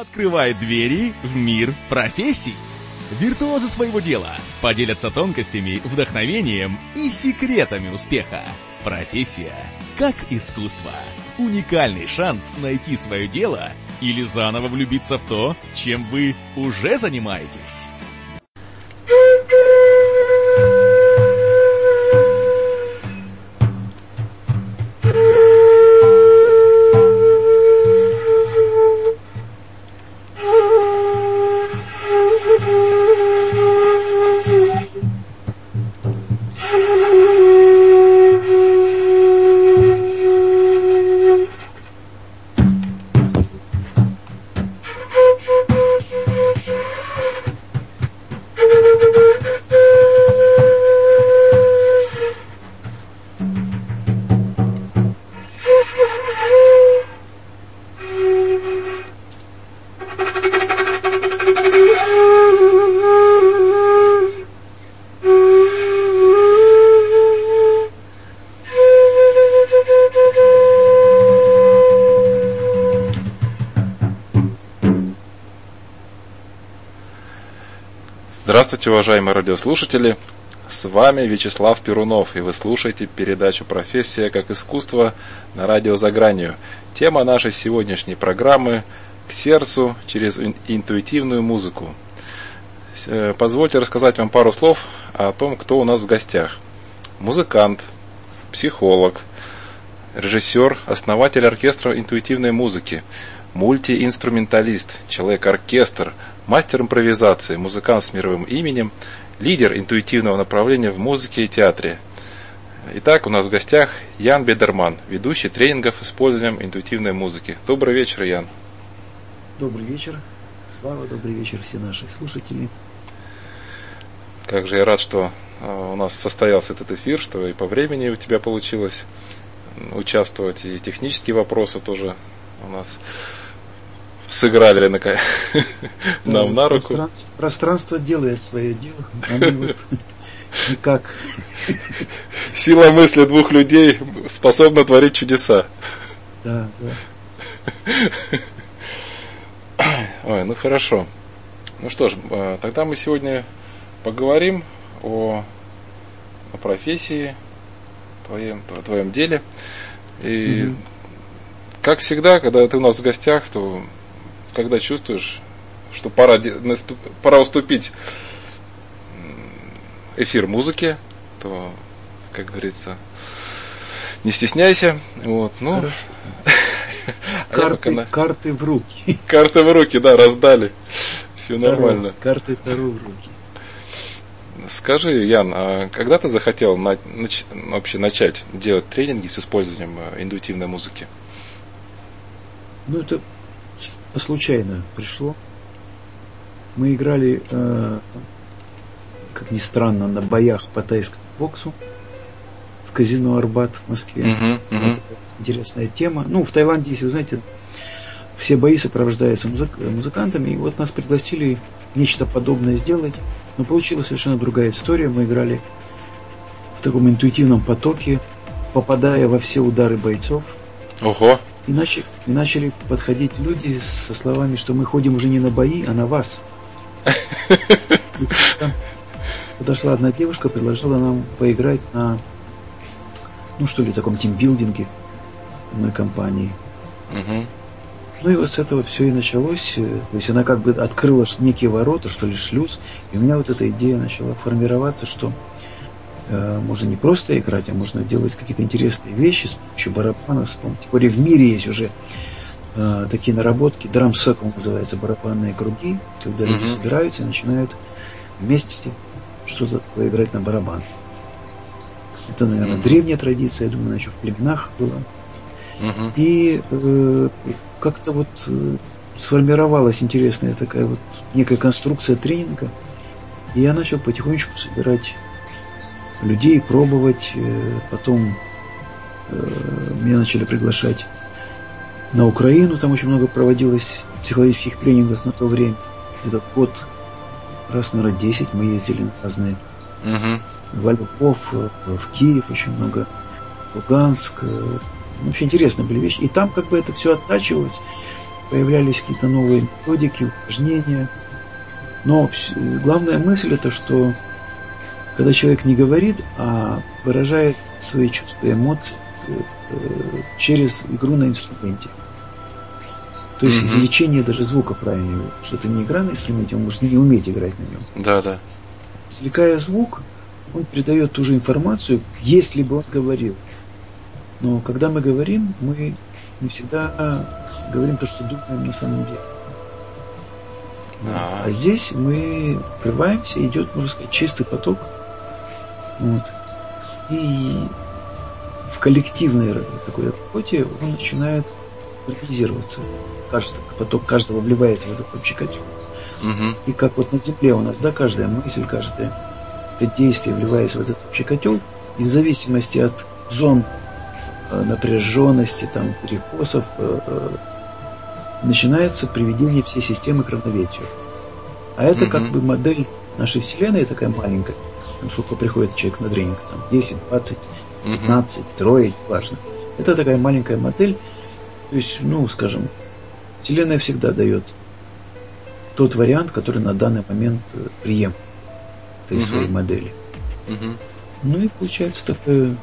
открывает двери в мир профессий. Виртуозы своего дела поделятся тонкостями, вдохновением и секретами успеха. Профессия как искусство. Уникальный шанс найти свое дело или заново влюбиться в то, чем вы уже занимаетесь. Уважаемые радиослушатели! С вами Вячеслав Перунов, и вы слушаете передачу «Профессия как искусство» на радио «За гранью». Тема нашей сегодняшней программы «К сердцу через интуитивную музыку». Э, позвольте рассказать вам пару слов о том, кто у нас в гостях. Музыкант, психолог, режиссер, основатель оркестра интуитивной музыки, мультиинструменталист, человек-оркестр – мастер импровизации, музыкант с мировым именем, лидер интуитивного направления в музыке и театре. Итак, у нас в гостях Ян Бедерман, ведущий тренингов с использованием интуитивной музыки. Добрый вечер, Ян. Добрый вечер. Слава, добрый вечер все наши слушатели. Как же я рад, что а, у нас состоялся этот эфир, что и по времени у тебя получилось участвовать, и технические вопросы тоже у нас сыграли на, нам на руку. Пространство, пространство делает свое дело, они вот никак. Сила мысли двух людей способна творить чудеса. Да, да. Ой, ну хорошо. Ну что ж, а, тогда мы сегодня поговорим о, о профессии, твоем, о твоем деле. И угу. как всегда, когда ты у нас в гостях, то когда чувствуешь, что пора, пора уступить эфир музыки, то, как говорится, не стесняйся. Вот, ну, а карты, на... карты в руки. Карты в руки, да, раздали. Все нормально. Карты Таро в руки. Скажи, Ян, а когда ты захотел на, нач, вообще начать делать тренинги с использованием э, интуитивной музыки? Ну, это случайно пришло. Мы играли, э, как ни странно, на боях по тайскому боксу в казино Арбат в Москве. Uh-huh, uh-huh. Вот, интересная тема. Ну, в Таиланде, если вы знаете, все бои сопровождаются музык- музыкантами. И вот нас пригласили нечто подобное сделать. Но получилась совершенно другая история. Мы играли в таком интуитивном потоке, попадая во все удары бойцов. Ого! И, начали, и начали подходить люди со словами, что мы ходим уже не на бои, а на вас. подошла одна девушка, предложила нам поиграть на, ну что ли, таком тимбилдинге одной компании. Ну и вот с этого все и началось. То есть она как бы открыла некие ворота, что ли, шлюз. И у меня вот эта идея начала формироваться, что Э, можно не просто играть, а можно делать какие-то интересные вещи с помощью барабанов. С помощью... Тем более в мире есть уже э, такие наработки, драм цикл называется, барабанные круги, когда люди mm-hmm. собираются и начинают вместе что-то играть на барабан. Это, наверное, mm-hmm. древняя традиция, я думаю, она еще в племенах была. Mm-hmm. И э, как-то вот э, сформировалась интересная такая вот некая конструкция тренинга. И я начал потихонечку собирать людей пробовать. Э, потом э, меня начали приглашать на Украину, там очень много проводилось психологических тренингов на то время. Где-то в год, раз, наверное, 10 мы ездили на разные. Uh-huh. В Львов, э, в Киев очень много, в Луганск. Вообще интересные были вещи. И там как бы это все оттачивалось. появлялись какие-то новые методики, упражнения. Но главная мысль это, что когда человек не говорит, а выражает свои чувства эмоции э, через игру на инструменте. То есть mm-hmm. извлечение даже звука правильного, что это не игра на инструменте, он может не уметь играть на нем. Да, да. Извлекая звук, он передает ту же информацию, если бы он говорил. Но когда мы говорим, мы не всегда говорим то, что думаем на самом деле. А, а здесь мы открываемся, идет, можно сказать, чистый поток. Вот. И в коллективной такой работе он начинает организироваться. Каждый, поток каждого вливается в этот общий котел. Угу. И как вот на земле у нас, да, каждая мысль, каждое это действие вливается в этот общий котел, и в зависимости от зон э, напряженности, там, перекосов, э, э, начинается приведение всей системы к равновесию. А это угу. как бы модель нашей Вселенной такая маленькая. Там сколько приходит человек на тренинг, там 10, 20, 15, угу. трое, важно. Это такая маленькая модель. То есть, ну, скажем, Вселенная всегда дает тот вариант, который на данный момент прием этой угу. своей модели. Угу. Ну и получается такое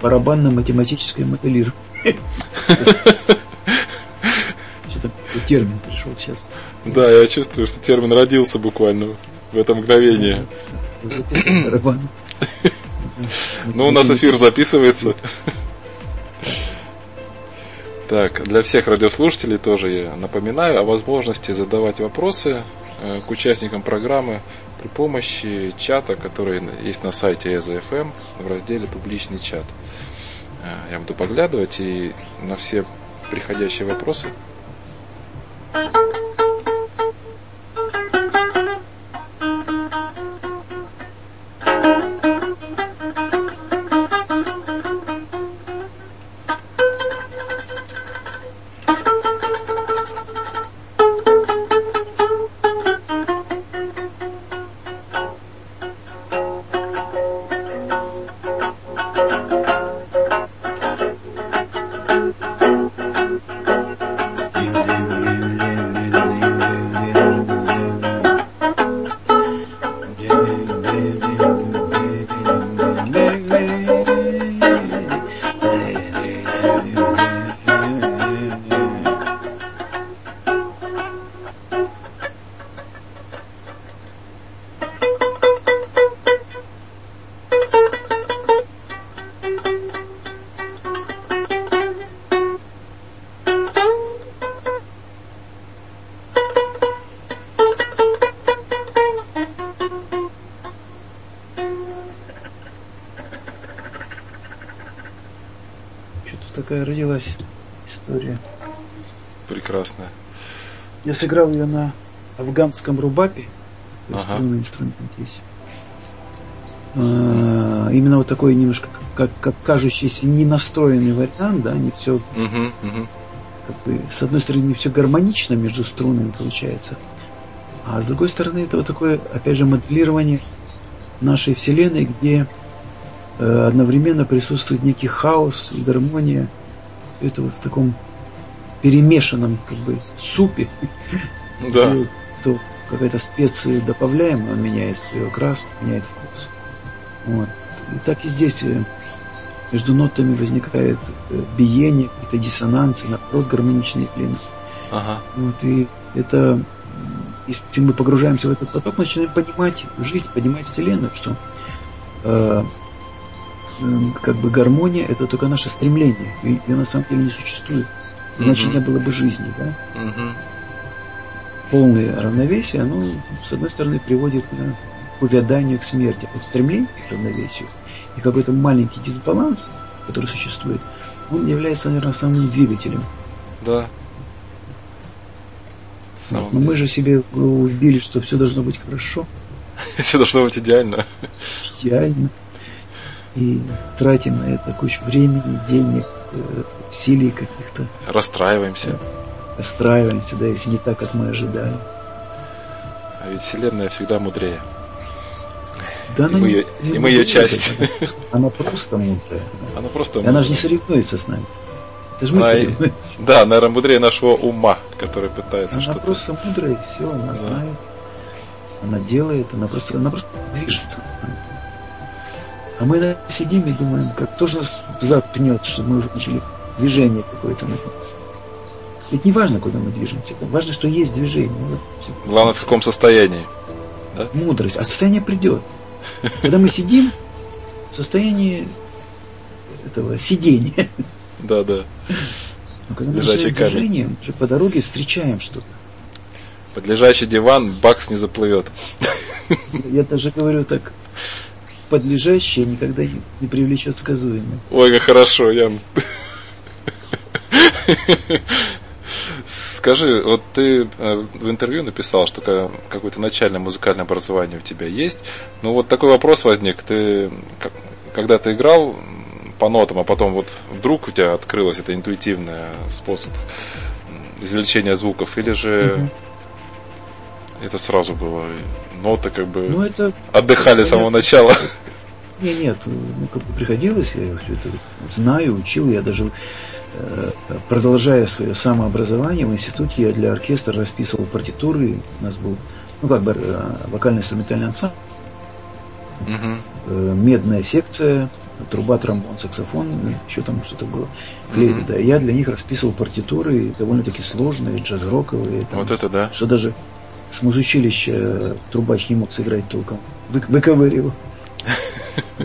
барабанно-математическое моделирование. Что-то термин пришел сейчас. Да, я чувствую, что термин родился буквально в это мгновение. Ну, у нас эфир записывается. Так, для всех радиослушателей тоже я напоминаю о возможности задавать вопросы э, к участникам программы при помощи чата, который есть на сайте EZFM в разделе «Публичный чат». Э, я буду поглядывать и на все приходящие вопросы Я сыграл ее на афганском рубапе. Ага. Струнный инструмент здесь. А, именно вот такой немножко как, как кажущийся ненастроенный вариант, да, не все угу, угу. как бы с одной стороны не все гармонично между струнами получается, а с другой стороны это вот такое, опять же, моделирование нашей вселенной, где э, одновременно присутствует некий хаос и гармония. Это вот в таком перемешанном как бы супе, да. то какая-то специя добавляем, он меняет свою окрас, меняет вкус. Вот. И так и здесь э, между нотами возникает э, биение, какие-то диссонансы, наоборот, гармоничные клины. Ага. Вот, и это, если мы погружаемся в этот поток, начинаем понимать жизнь, понимать Вселенную, что э, э, как бы гармония это только наше стремление, ее на самом деле не существует. Иначе угу. не было бы жизни, да? Угу. Полное равновесие, оно, с одной стороны, приводит к увяданию, к смерти, от стремления к равновесию. И какой-то маленький дисбаланс, который существует, он является, наверное, основным двигателем. Да. Но мы же себе вбили, что все должно быть хорошо. Все должно быть идеально. Идеально. И тратим на это кучу времени, денег, э, усилий каких-то. Расстраиваемся. Расстраиваемся, да, если не так, как мы ожидали. А ведь Вселенная всегда мудрее. Да, и, мы ее, и мы ее часть. Она, она просто мудрая. Она просто мудрая. Она же не соревнуется с нами. Это же мысли. Она, да, наверное, мудрее нашего ума, который пытается она что-то... Она просто мудрая, и все, она да. знает. Она делает, она просто, она просто движется. А мы сидим и думаем, как тоже нас взад пнет, что мы уже начали движение какое-то наконец. Ведь не важно, куда мы движемся, важно, что есть движение. Главное, в каком состоянии. Да? Мудрость. А состояние придет. Когда мы сидим, в состоянии этого сидения. Да, да. Но когда мы Лежачий движением, уже по дороге встречаем что-то. Под лежачий диван бакс не заплывет. Я даже говорю так, подлежащее никогда не привлечет сказуемое. Ой, как хорошо, Ян. Скажи, вот ты э, в интервью написал, что какое-то начальное музыкальное образование у тебя есть. Ну вот такой вопрос возник. Ты когда ты играл по нотам, а потом вот вдруг у тебя открылось это интуитивный способ извлечения звуков, или же угу. это сразу было ноты как бы ну, это, отдыхали с самого начала? Нет, нет, ну как бы приходилось, я все это знаю, учил, я даже продолжая свое самообразование в институте, я для оркестра расписывал партитуры. У нас был, ну, как бы, э, вокально-инструментальный ансамбль. Uh-huh. Медная секция, труба, тромбон, саксофон, еще там что-то было. Флейта, uh-huh. да. Я для них расписывал партитуры, довольно-таки сложные, джаз-роковые. Там, вот это да. Что даже с музучилища трубач не мог сыграть толком. Вы, выковыривал.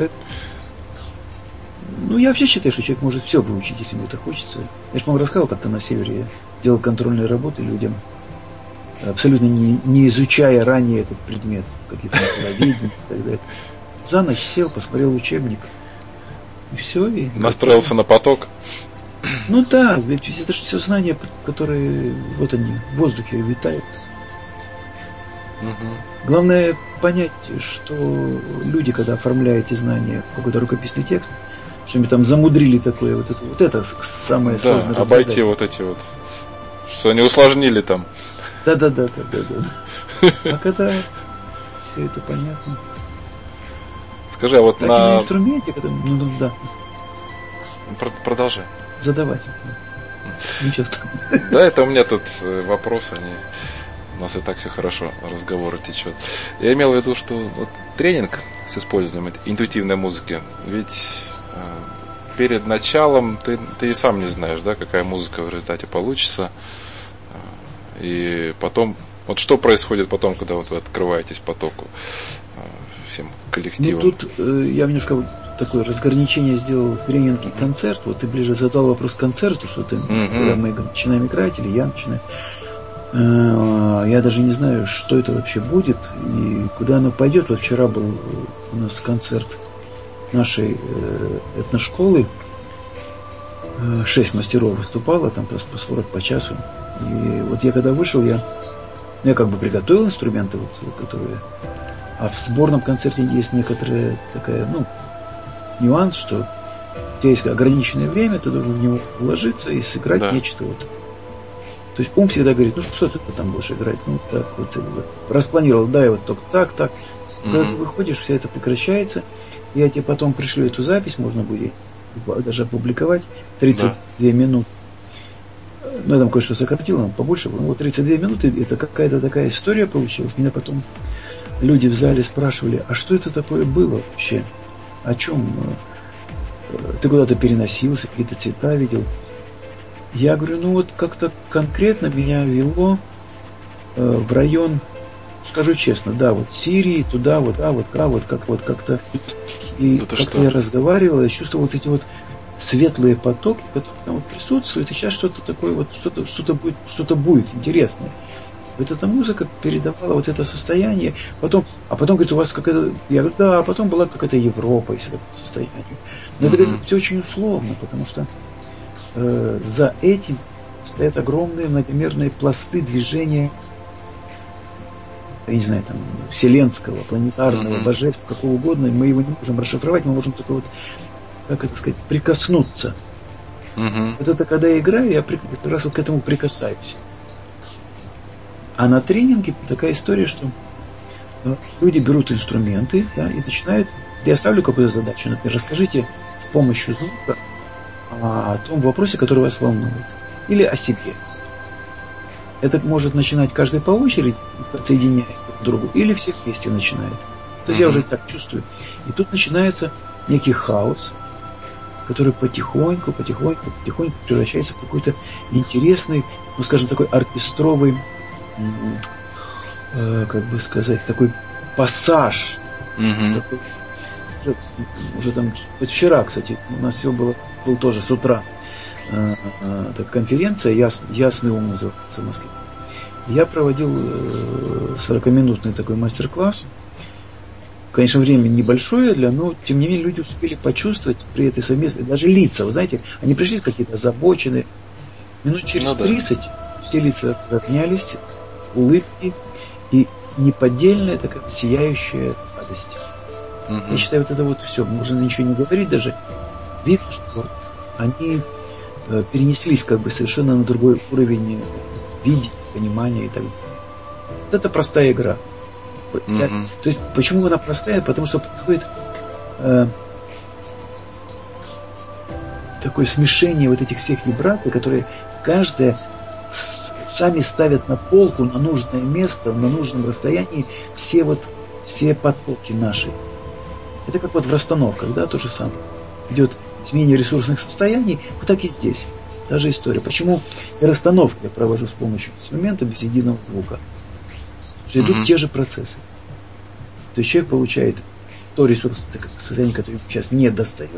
Ну, я вообще считаю, что человек может все выучить, если ему это хочется. Я же вам рассказывал, как-то на севере я делал контрольные работы людям, абсолютно не, не изучая ранее этот предмет, какие-то направления и так далее. За ночь сел, посмотрел учебник, и все. И Настроился на поток. Ну да, ведь это же все знания, которые вот они в воздухе витают. Угу. Главное понять, что люди, когда оформляют эти знания в какой-то рукописный текст, что-нибудь там замудрили такое, вот это, вот это самое да, сложное. обойти вот эти вот, что они усложнили там. Да-да-да, да-да. А когда все это понятно. Скажи, а вот так на... на инструменте, когда... Ну, ну, да. Продолжай. Задавать. Ничего Да, это у меня тут э, вопрос, они... У нас и так все хорошо, разговор течет. Я имел в виду, что вот, тренинг с использованием интуитивной музыки, ведь перед началом ты, ты и сам не знаешь, да, какая музыка в результате получится. Э, и потом, вот что происходит потом, когда вот вы открываетесь потоку э, всем коллективом? Ну, тут э, я немножко такое разграничение сделал тренинг и концерт. Вот ты ближе задал вопрос концерту, что ты, mm-hmm. когда мы начинаем играть, или я начинаю. Я даже не знаю, что это вообще будет и куда оно пойдет. Вот вчера был у нас концерт нашей э, этношколы э, шесть мастеров выступало, там по 40 по часу. И вот я когда вышел, я, ну, я как бы приготовил инструменты, вот, которые... А в сборном концерте есть некоторая такая, ну, нюанс, что у тебя есть ограниченное время, ты должен в него вложиться и сыграть да. нечто вот. То есть ум всегда говорит, ну что ты там будешь играть? Ну так вот, распланировал, да, и вот только так, так. Mm-hmm. Когда ты выходишь, все это прекращается, я тебе потом пришлю эту запись, можно будет даже опубликовать. 32 да. минут. Ну, я там кое-что сократил, нам побольше было. Ну, вот 32 минуты, это какая-то такая история получилась. Меня потом люди в зале спрашивали, а что это такое было вообще? О чем? Э, ты куда-то переносился, какие-то цвета видел? Я говорю, ну вот как-то конкретно меня вело э, в район, скажу честно, да, вот Сирии, туда, вот, а вот, а вот, как вот как-то и да как я разговаривал, я чувствовал вот эти вот светлые потоки, которые там вот присутствуют, и сейчас что-то такое вот, что-то что будет, что-то будет интересное. Вот эта музыка передавала вот это состояние, потом, а потом, говорит, у вас какая-то, я говорю, да, а потом была какая-то Европа, если такое состояние. Но mm-hmm. это, говорит, все очень условно, потому что э, за этим стоят огромные многомерные пласты движения я не знаю, там, вселенского, планетарного, mm-hmm. божества, какого угодно, мы его не можем расшифровать, мы можем только вот, как это сказать, прикоснуться. Mm-hmm. Вот это когда я играю, я как раз вот к этому прикасаюсь. А на тренинге такая история, что э, люди берут инструменты да, и начинают... Я ставлю какую-то задачу, например, расскажите с помощью звука о том вопросе, который вас волнует. Или о себе. Это может начинать каждый по очереди, подсоединяясь друг к другу, или все вместе начинают. То есть mm-hmm. я уже так чувствую. И тут начинается некий хаос, который потихоньку, потихоньку, потихоньку превращается в какой-то интересный, ну скажем, такой оркестровый, э, как бы сказать, такой пассаж. Mm-hmm. Такой, уже, уже там, вчера, кстати, у нас все было, был тоже с утра э, э, так, конференция, яс, «Ясный ум» называется в Москве. Я проводил э, 40-минутный такой мастер-класс, Конечно, время небольшое для, но тем не менее люди успели почувствовать при этой совместной, даже лица, вы знаете, они пришли какие-то озабоченные. Минут через ну, да. 30 все лица разровнялись, улыбки и неподдельная такая сияющая радость. Угу. Я считаю, вот это вот все, можно ничего не говорить даже. Видно, что они э, перенеслись как бы совершенно на другой уровень видения, понимания и так далее. Вот это простая игра. Mm-hmm. то есть, почему она простая? Потому что происходит э, такое смешение вот этих всех вибраций, которые каждая сами ставят на полку, на нужное место, на нужном расстоянии все вот все потоки наши. Это как вот в расстановках, да, то же самое. Идет изменение ресурсных состояний, вот так и здесь. Та же история. Почему и расстановки я провожу с помощью инструмента без единого звука? что идут mm-hmm. те же процессы. То есть человек получает то ресурс, состояние, которое сейчас не достает,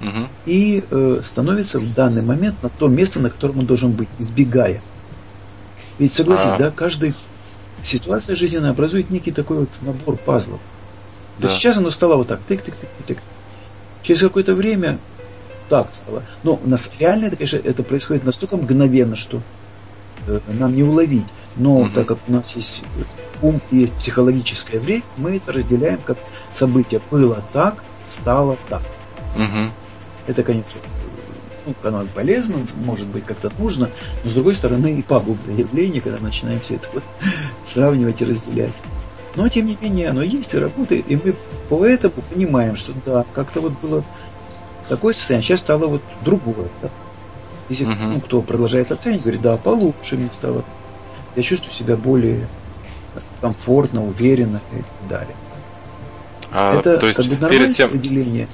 mm-hmm. и э, становится в данный момент на то место, на котором он должен быть, избегая. Ведь согласись, а. да, каждая ситуация жизненная образует некий такой вот набор пазлов. Да. То сейчас оно стало вот так, тык-тык-тык-тык. Через какое-то время так стало. Но у нас реально это, конечно, это происходит настолько мгновенно, что э, нам не уловить. Но угу. так как у нас есть ум, есть психологическое время, мы это разделяем как событие было так, стало так. Угу. Это, конечно, ну, канал полезно, может быть, как-то нужно, но с другой стороны и пагубное явление, когда начинаем все это вот сравнивать и разделять. Но, тем не менее, оно есть и работает, и мы поэтому понимаем, что да, как-то вот было такое состояние, сейчас стало вот другое. Да? Если uh ну, кто продолжает оценивать, говорит, да, получше мне стало я чувствую себя более комфортно, уверенно и так далее. А, это то есть как бы перед тем, определение.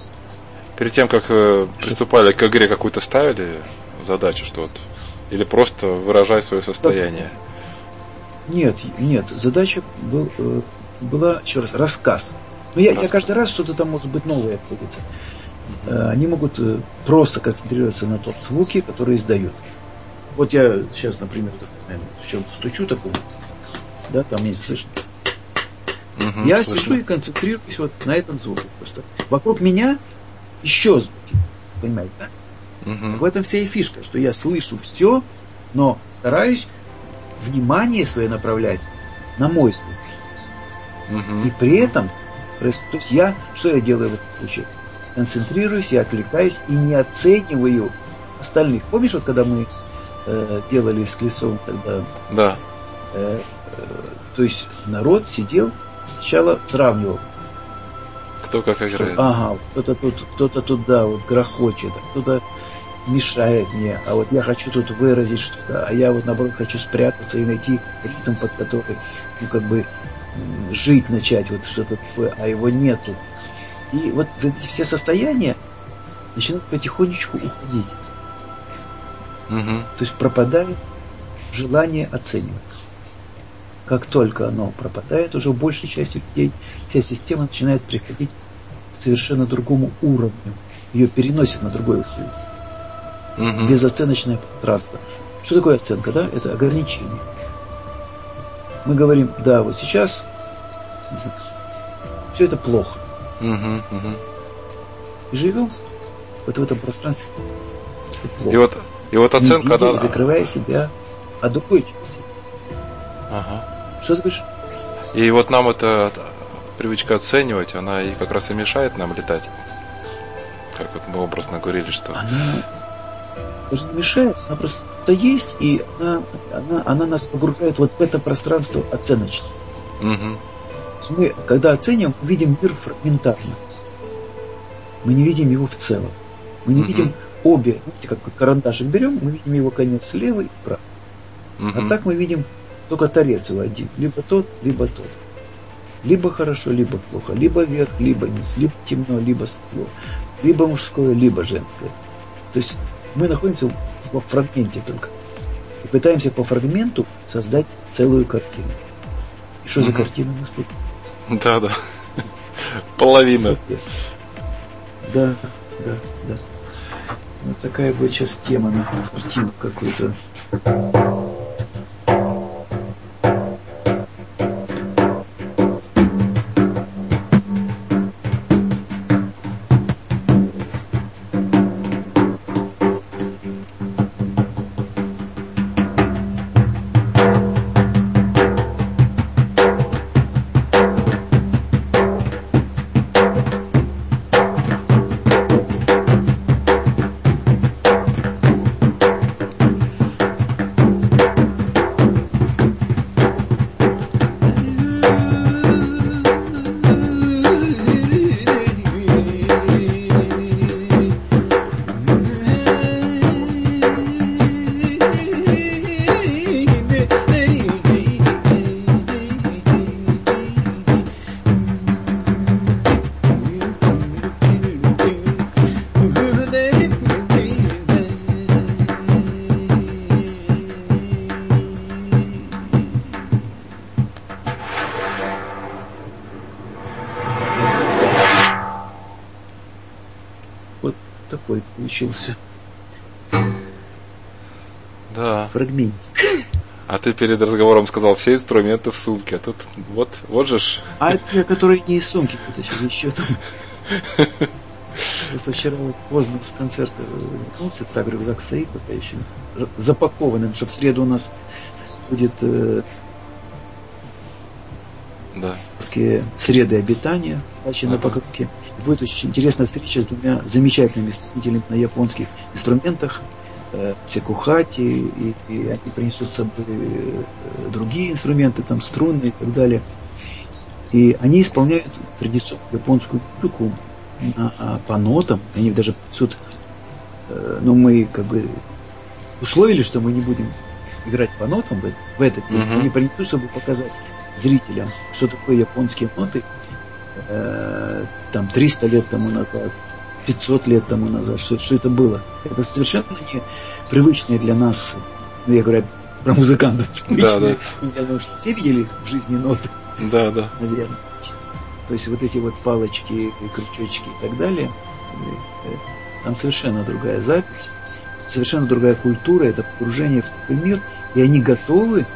Перед тем, как э, приступали к игре, какую-то ставили задачу, что вот, или просто выражай свое состояние? Нет, нет, задача был, э, была, еще раз, рассказ. Но я, я каждый раз что-то там может быть новое появится. Э, они могут э, просто концентрироваться на том звуке, который издают. Вот я сейчас, например, в чем-то стучу такому, да, там есть слышно. Угу, я слышно. сижу и концентрируюсь вот на этом звуке просто. Вокруг меня еще звуки, понимаете, да? Угу. в этом вся и фишка, что я слышу все, но стараюсь внимание свое направлять на мой звук. Угу. И при этом, то есть я, что я делаю в этом случае? Концентрируюсь, я отвлекаюсь и не оцениваю остальных. Помнишь, вот когда мы э, делали с Клесовым тогда. Да. Э, э, то есть народ сидел, сначала сравнивал. Кто как играет. Что, ага, кто-то тут, кто-то тут, да, вот грохочет, а кто-то мешает мне, а вот я хочу тут выразить что-то, а я вот наоборот хочу спрятаться и найти ритм, под который, ну, как бы, жить начать, вот что-то такое, а его нету. И вот эти все состояния начинают потихонечку уходить. Угу. То есть пропадает желание оценивать. Как только оно пропадает, уже у большей части людей вся система начинает приходить к совершенно другому уровню. Ее переносит на другой уровень. Угу. Безоценочное пространство. Что такое оценка? Да? Это ограничение. Мы говорим, да, вот сейчас все это плохо. Угу, угу. И живем вот в этом пространстве. И вот и вот оценка... Не видя, закрывая себя от другой части. Ага. Что ты говоришь? И вот нам эта привычка оценивать, она и как раз и мешает нам летать. Как вот мы образно говорили, что... Она даже не мешает, она просто есть, и она, она, она нас погружает вот в это пространство оценочное. Угу. Мы, когда оцениваем, видим мир фрагментарно. Мы не видим его в целом. Мы не угу. видим обе, видите, как карандашик берем, мы видим его конец слева и справа. Угу. А так мы видим только торец его один. Либо тот, либо тот. Либо хорошо, либо плохо. Либо вверх, либо низ. Либо темно, либо светло. Либо мужское, либо женское. То есть мы находимся в фрагменте только. И пытаемся по фрагменту создать целую картину. И что угу. за картина у нас будет? Да, да. Половина. Да, да, да. Вот такая будет сейчас тема на картину какую-то. Получился. Да. Фрагмент. А ты перед разговором сказал все инструменты в сумке, а тут вот, вот же ж. А это я, который не из сумки вытащил, еще там. Просто вчера вот поздно с концерта вернулся, так рюкзак стоит пока еще запакованным, чтобы в среду у нас будет э, да. среды обитания, дачи ага. на покупке будет очень интересная встреча с двумя замечательными исполнителями на японских инструментах, э, секухати, и, и они принесут с собой э, другие инструменты, там струнные и так далее. И они исполняют традиционную японскую музыку на, а, по нотам, они даже принесут, э, но мы как бы условили, что мы не будем играть по нотам в, в этот день, uh-huh. они принесут, чтобы показать зрителям, что такое японские ноты, э, там 300 лет тому назад, 500 лет тому назад, что, что это было. Это совершенно не привычные для нас, ну, я говорю про музыкантов, да, да. я думаю, что все видели в жизни ноты. Да, да. Наверное. То есть вот эти вот палочки, крючочки и так далее, э, там совершенно другая запись, совершенно другая культура, это погружение в такой мир, и они готовы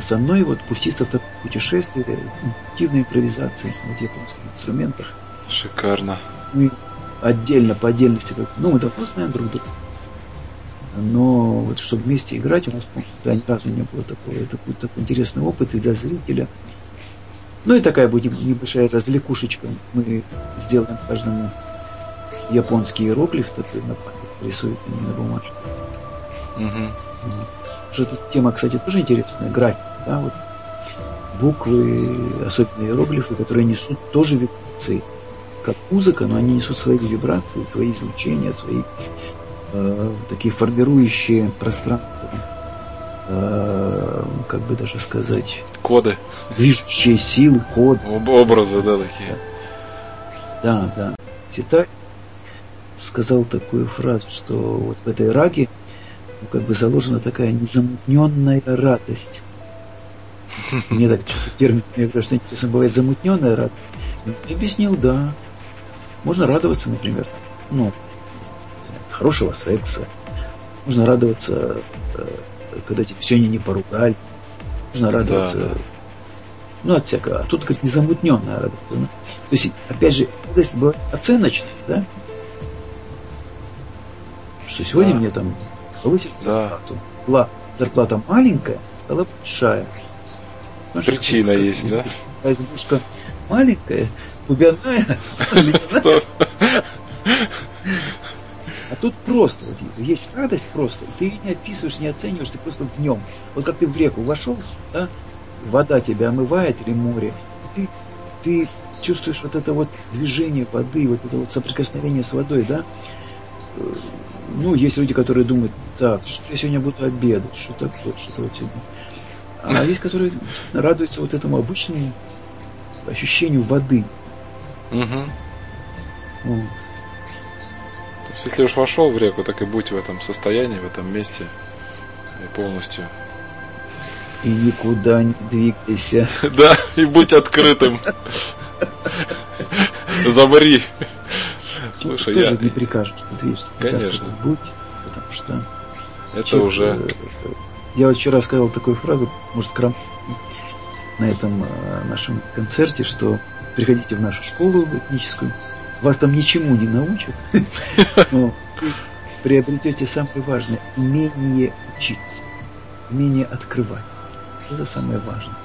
со мной вот пуститься в такое путешествие, интуитивной импровизации на японских инструментах. Шикарно. Мы отдельно, по отдельности, ну, мы давно знаем друг друга. Но вот чтобы вместе играть, у нас да, ни разу не было такого. Это будет такой интересный опыт и для зрителя. Ну и такая будет небольшая развлекушечка. Мы сделаем каждому японский иероглиф такой на память рисуют они на бумажке. Угу что эта тема, кстати, тоже интересная, график, да, вот буквы, особенно иероглифы, которые несут тоже вибрации, как музыка, но они несут свои вибрации, свои излучения, свои э, такие формирующие пространство, э, как бы даже сказать... Коды. Движущие силы, коды. Об, образы, да, такие. Да, да. Титай сказал такую фразу, что вот в этой раге как бы заложена такая незамутненная радость. Мне так что-то термин, мне говорят, что интересно, бывает замутненная радость. Я объяснил, да. Можно радоваться, например, ну, от хорошего секса. Можно радоваться, э, когда тебе сегодня не поругали. Можно радоваться, да, да. ну, от всякого. А тут, как незамутненная радость. Ну, то есть, опять же, радость бывает оценочная, да? Что сегодня да. мне там повысили да. зарплату. Была зарплата маленькая, стала большая. Потому Причина что, есть, да? Избушка маленькая, глубинная, А тут просто, вот, есть радость просто, ты ее не описываешь, не оцениваешь, ты просто в нем. Вот как ты в реку вошел, да, вода тебя омывает или море, ты, ты чувствуешь вот это вот движение воды, вот это вот соприкосновение с водой, да, ну, есть люди, которые думают, так, что я сегодня буду обедать, что такое, что вот сегодня. А есть, которые радуются вот этому обычному ощущению воды. Угу. Вот. То есть, если уж вошел в реку, так и будь в этом состоянии, в этом месте и полностью. И никуда не двигайся. Да, и будь открытым. Замри. Слушай, тоже я... не прикажешь, что ты Конечно. будь, потому что... Это человек, уже... Э, я вот вчера сказал такую фразу, может, крам на этом э, нашем концерте, что приходите в нашу школу этническую, вас там ничему не научат, но приобретете самое важное – умение учиться, умение открывать. Это самое важное.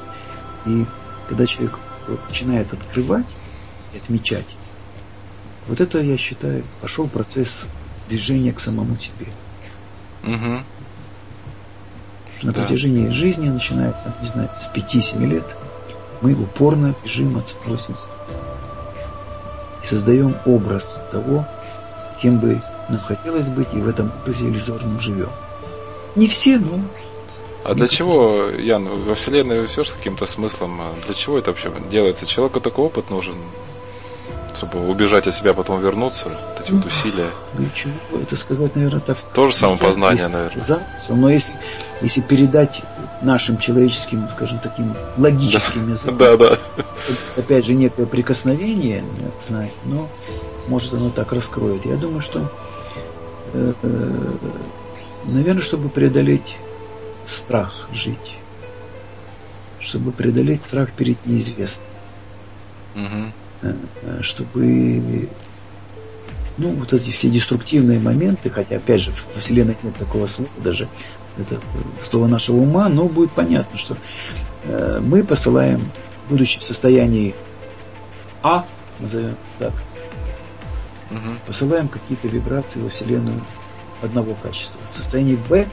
И когда человек начинает открывать и отмечать, вот это, я считаю, пошел процесс движения к самому себе. Угу. На да. протяжении жизни, начиная, не знаю, с 5-7 лет, мы упорно бежим от спросим и создаем образ того, кем бы нам хотелось быть, и в этом образе иллюзорном живем. Не все, но... А для чего, Ян, во Вселенной все с каким-то смыслом? А для чего это вообще делается? Человеку такой опыт нужен, чтобы убежать от себя, потом вернуться, вот эти вот усилия. Ничего, это сказать, наверное, так. Тоже самопознание, наверное. Замысел, но если, если передать нашим человеческим, скажем, таким логическим языком, да, да. опять же, некое прикосновение, знаю, но может оно так раскроет. Я думаю, что, э, э, наверное, чтобы преодолеть страх жить, чтобы преодолеть страх перед неизвестным, угу чтобы ну, вот эти все деструктивные моменты, хотя, опять же, в Вселенной нет такого слова даже, это слово нашего ума, но будет понятно, что э, мы посылаем, будучи в состоянии А, назовем так, угу. посылаем какие-то вибрации во Вселенную одного качества. В состоянии Б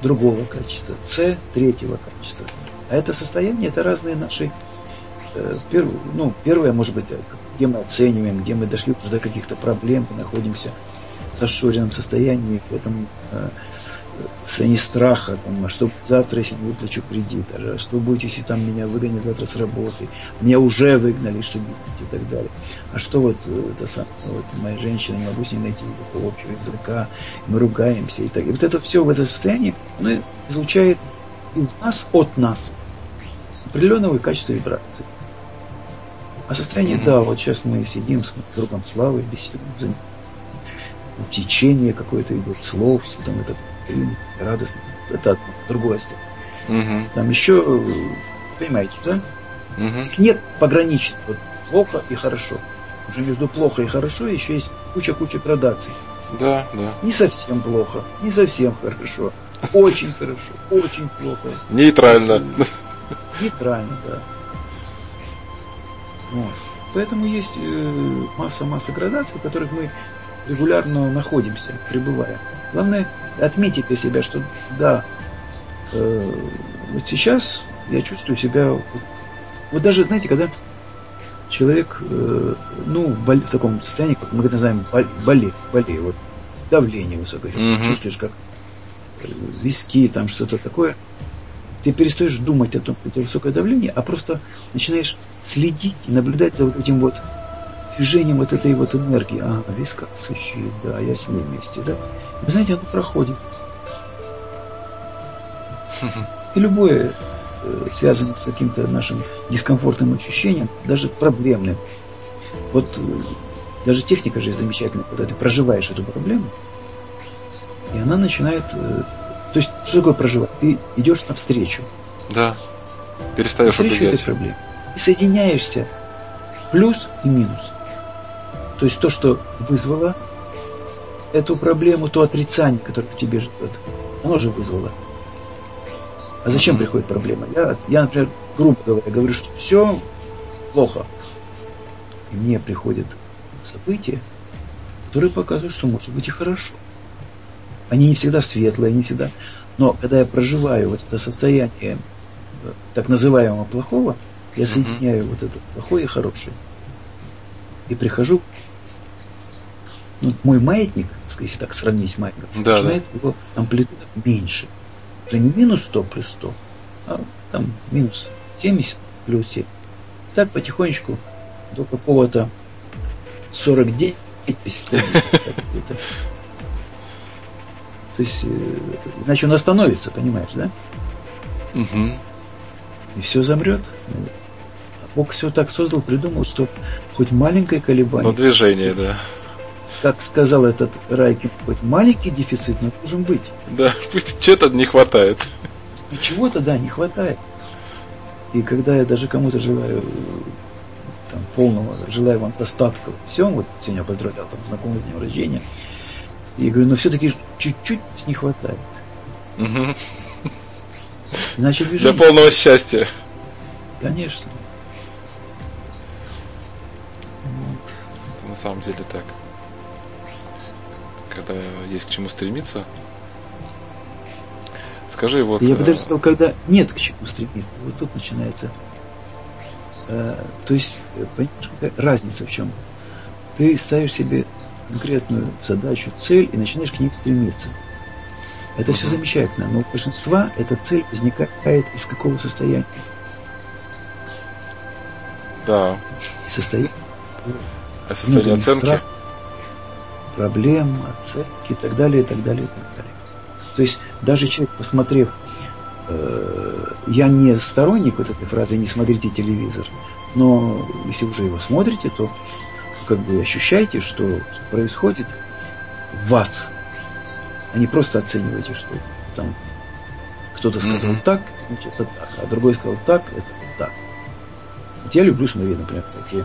другого качества, С третьего качества. А это состояние, это разные наши Э, Первое, ну, первое, может быть, где мы оцениваем, где мы дошли уже до каких-то проблем, мы находимся в зашоренном состоянии, в этом э, в состоянии страха, там, а что завтра, если не выплачу кредит, а что будет, если там меня выгонят завтра с работы, меня уже выгнали, что делать и так далее. А что вот э, это сам, вот моя женщина, не могу с ней найти никакого общего языка, мы ругаемся и так. И вот это все в это состояние, оно излучает из нас, от нас определенного качества вибрации. А состояние, mm-hmm. да, вот сейчас мы сидим с другом Славой, беседуем, течение какое-то идет, слов, все там это радостно. Это одно, другое mm-hmm. Там еще, понимаете, да? Mm-hmm. Нет пограничных. Вот плохо и хорошо. Уже между плохо и хорошо еще есть куча-куча градаций. Да, да. Не совсем плохо, не совсем хорошо. Очень хорошо, очень плохо. Нейтрально. Нейтрально, да. Вот. Поэтому есть масса-масса э, градаций, в которых мы регулярно находимся, пребывая. Главное отметить для себя, что да, э, вот сейчас я чувствую себя, вот, вот даже, знаете, когда человек, э, ну, в, боль, в таком состоянии, как мы это называем, болеет, болеет, вот, давление высокое, mm-hmm. чувствуешь, как э, виски, там что-то такое, ты перестаешь думать о том, что это высокое давление, а просто начинаешь следить и наблюдать за вот этим вот движением вот этой вот энергии. А, виска сущий, да, я с ней вместе, да. И, вы знаете, оно проходит. И любое э, связанное с каким-то нашим дискомфортным ощущением, даже проблемным. Вот э, даже техника же замечательная, когда ты проживаешь эту проблему, и она начинает э, то есть, что такое проживать? Ты идешь навстречу. Да. Перестаешь навстречу этой проблеме. И соединяешься плюс и минус. То есть то, что вызвало эту проблему, то отрицание, которое в тебе живет, оно же вызвало. А зачем приходит проблема? Я, я, например, грубо говоря, говорю, что все плохо. И мне приходят события, которые показывают, что может быть и хорошо. Они не всегда светлые, не всегда. Но когда я проживаю вот это состояние э, так называемого плохого, я соединяю mm-hmm. вот это плохое и хорошее. И прихожу ну, мой маятник, если так сравнить с маятником, да, начинает да. его амплитуда меньше. Уже не минус 100 плюс 100, а там минус 70 плюс 7. Так потихонечку до какого-то 49 то есть, э, иначе он остановится, понимаешь, да? Угу. И все замрет. Бог все так создал, придумал, что хоть маленькое колебание. На движение, да. Как сказал этот Райки, хоть маленький дефицит, но должен быть. Да, пусть чего-то не хватает. И чего-то, да, не хватает. И когда я даже кому-то желаю там, полного, желаю вам достатка во всем, вот сегодня поздравлял там знакомый днем рождения, и говорю, но все-таки чуть-чуть не хватает. Угу. Иначе движение... Для полного счастья. Конечно. Вот. Это на самом деле так. Когда есть к чему стремиться. Скажи, вот... Я бы даже сказал, когда нет к чему стремиться. Вот тут начинается... Э, то есть, понимаешь, какая разница в чем? Ты ставишь себе конкретную задачу, цель и начинаешь к ней стремиться. Это все замечательно, но у большинства эта цель возникает из какого состояния? Да. Состояние. А состояние оценки? Страх, проблем, оценки и так далее, и так далее, и так далее. То есть даже человек, посмотрев, э, я не сторонник вот этой фразы «не смотрите телевизор», но если уже его смотрите, то как бы ощущаете, что, происходит в вас, а не просто оцениваете, что там кто-то сказал mm-hmm. так, значит это так, а другой сказал так, это так. Вот я люблю смотреть, например, такие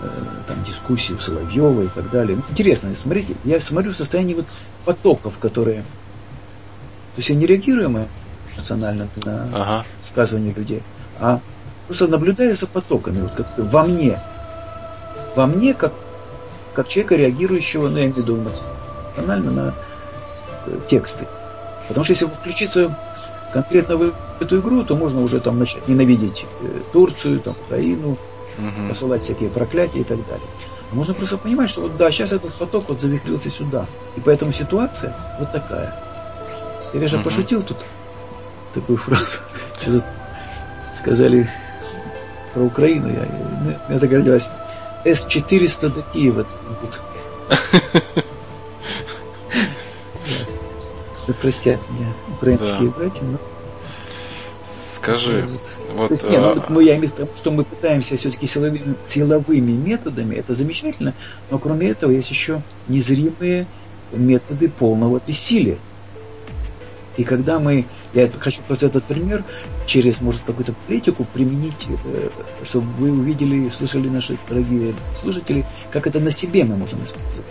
э, там дискуссии у Соловьева и так далее. Интересно, смотрите, я смотрю в состоянии вот потоков, которые... То есть я не реагирую эмоционально на ага. сказывания людей, а просто наблюдаю за потоками, вот как во мне. Во мне, как, как человека, реагирующего, ну, я имею в виду эмоционально на э, тексты. Потому что если включиться конкретно в эту игру, то можно уже там начать ненавидеть э, Турцию, там, Украину, угу. посылать всякие проклятия и так далее. А можно просто понимать, что вот да, сейчас этот поток вот завихрился сюда. И поэтому ситуация вот такая. Я, конечно, угу. пошутил тут такую фразу. Что тут сказали про Украину. Я, ну, мне догадалось. С-400 до Киева. Да простят меня украинские братья, но Скажи, вот, есть, нет, ну, мы, я имею в виду, что мы пытаемся все-таки силовыми, силовыми методами, это замечательно, но кроме этого есть еще незримые методы полного бессилия. И когда мы, я хочу просто этот пример через, может, какую-то политику применить, э, чтобы вы увидели, слышали наши дорогие слушатели, как это на себе мы можем использовать.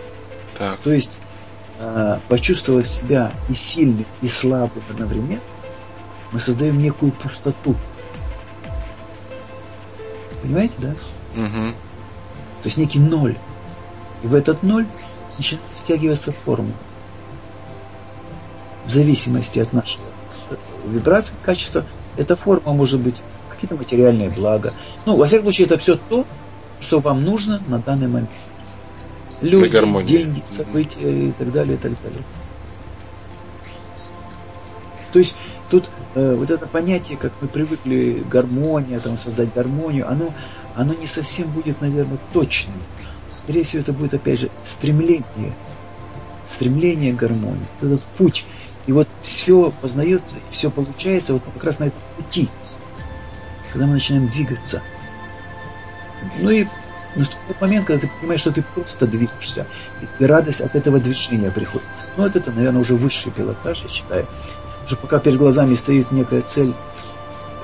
Так. То есть, э, почувствовав себя и сильным, и слабым одновременно, мы создаем некую пустоту. Понимаете, да? Угу. То есть некий ноль. И в этот ноль начинает втягиваться форма. В зависимости от нашего вибрации, качества, эта форма может быть какие-то материальные блага. Ну, во всяком случае, это все то, что вам нужно на данный момент. Люди, деньги, события и так далее, и так далее. То есть тут э, вот это понятие, как мы привыкли, гармония, там, создать гармонию, оно, оно не совсем будет, наверное, точным. Скорее всего, это будет, опять же, стремление, стремление к гармонии, этот путь. И вот все познается, все получается вот как раз на этом пути, когда мы начинаем двигаться. Ну и наступает момент, когда ты понимаешь, что ты просто движешься, и радость от этого движения приходит. Ну, вот это, наверное, уже высший пилотаж, я считаю что пока перед глазами стоит некая цель,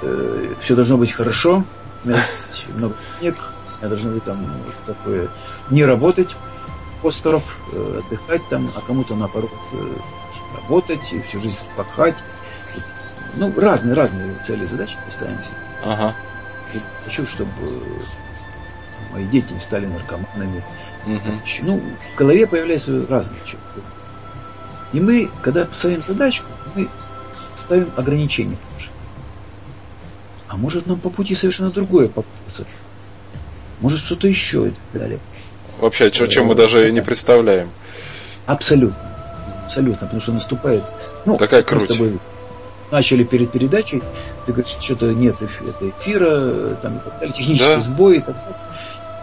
э, все должно быть хорошо, у меня много денег, я должно быть там такое, не работать, постеров, э, отдыхать там, а кому-то наоборот э, работать, и всю жизнь пахать. Ну, разные, разные цели и задачи поставимся. Ага. И хочу, чтобы мои дети не стали наркоманами. Угу. Ну, в голове появляются разные чувства. И мы, когда ставим задачу, мы ставим ограничения. А может нам по пути совершенно другое попадется. Может что-то еще и так далее. Вообще, о чем мы даже не представляем. Абсолютно. Абсолютно, потому что наступает... Ну, Такая круть. Мы с тобой начали перед передачей, ты говоришь, что-то нет это эфира, там, технический да. сбой и так.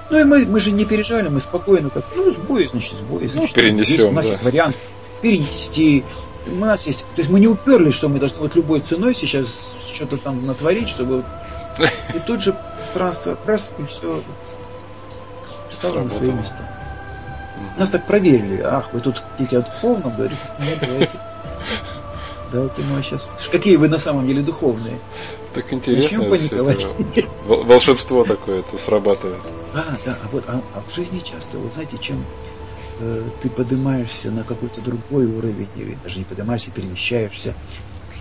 Ну и мы, мы же не переживали, мы спокойно как, ну, сбой, значит, сбой. Значит, ну, перенесем, есть, У нас да. есть вариант перенести. У нас есть, то есть мы не уперлись, что мы должны вот любой ценой сейчас что-то там натворить, чтобы и тут же пространство раз и все стало на свои места. Нас так проверили. Ах, вы тут хотите о духовном говорить? Нет, давайте. Давайте мы сейчас... Какие вы на самом деле духовные? Так интересно. Паниковать. Волшебство такое это срабатывает. Да, да. А вот а, а в жизни часто, вот знаете, чем э, ты поднимаешься на какой-то другой уровень, или даже не поднимаешься, перемещаешься,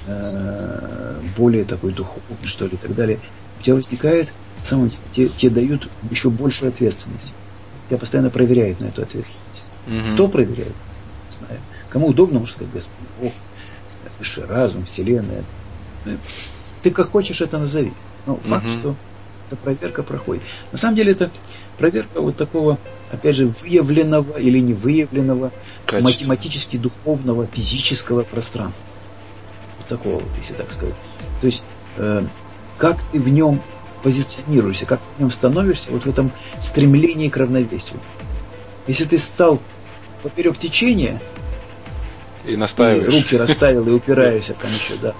э, более такой духовный, что ли, и так далее, у тебя возникает, самом деле, тебе, дают еще большую ответственность. Тебя постоянно проверяют на эту ответственность. Угу. Кто проверяет? Не знаю. Кому удобно, можно сказать, Господь, Бог, высший разум, Вселенная. Ты как хочешь это назови. Но факт, угу. что эта проверка проходит. На самом деле это проверка вот такого, опять же, выявленного или не выявленного Качество. математически духовного, физического пространства. Вот такого вот, если так сказать. То есть, э, как ты в нем позиционируешься, как ты в нем становишься, вот в этом стремлении к равновесию. Если ты стал поперек течения, и настаиваешь. И руки расставил и упираешься там еще, да.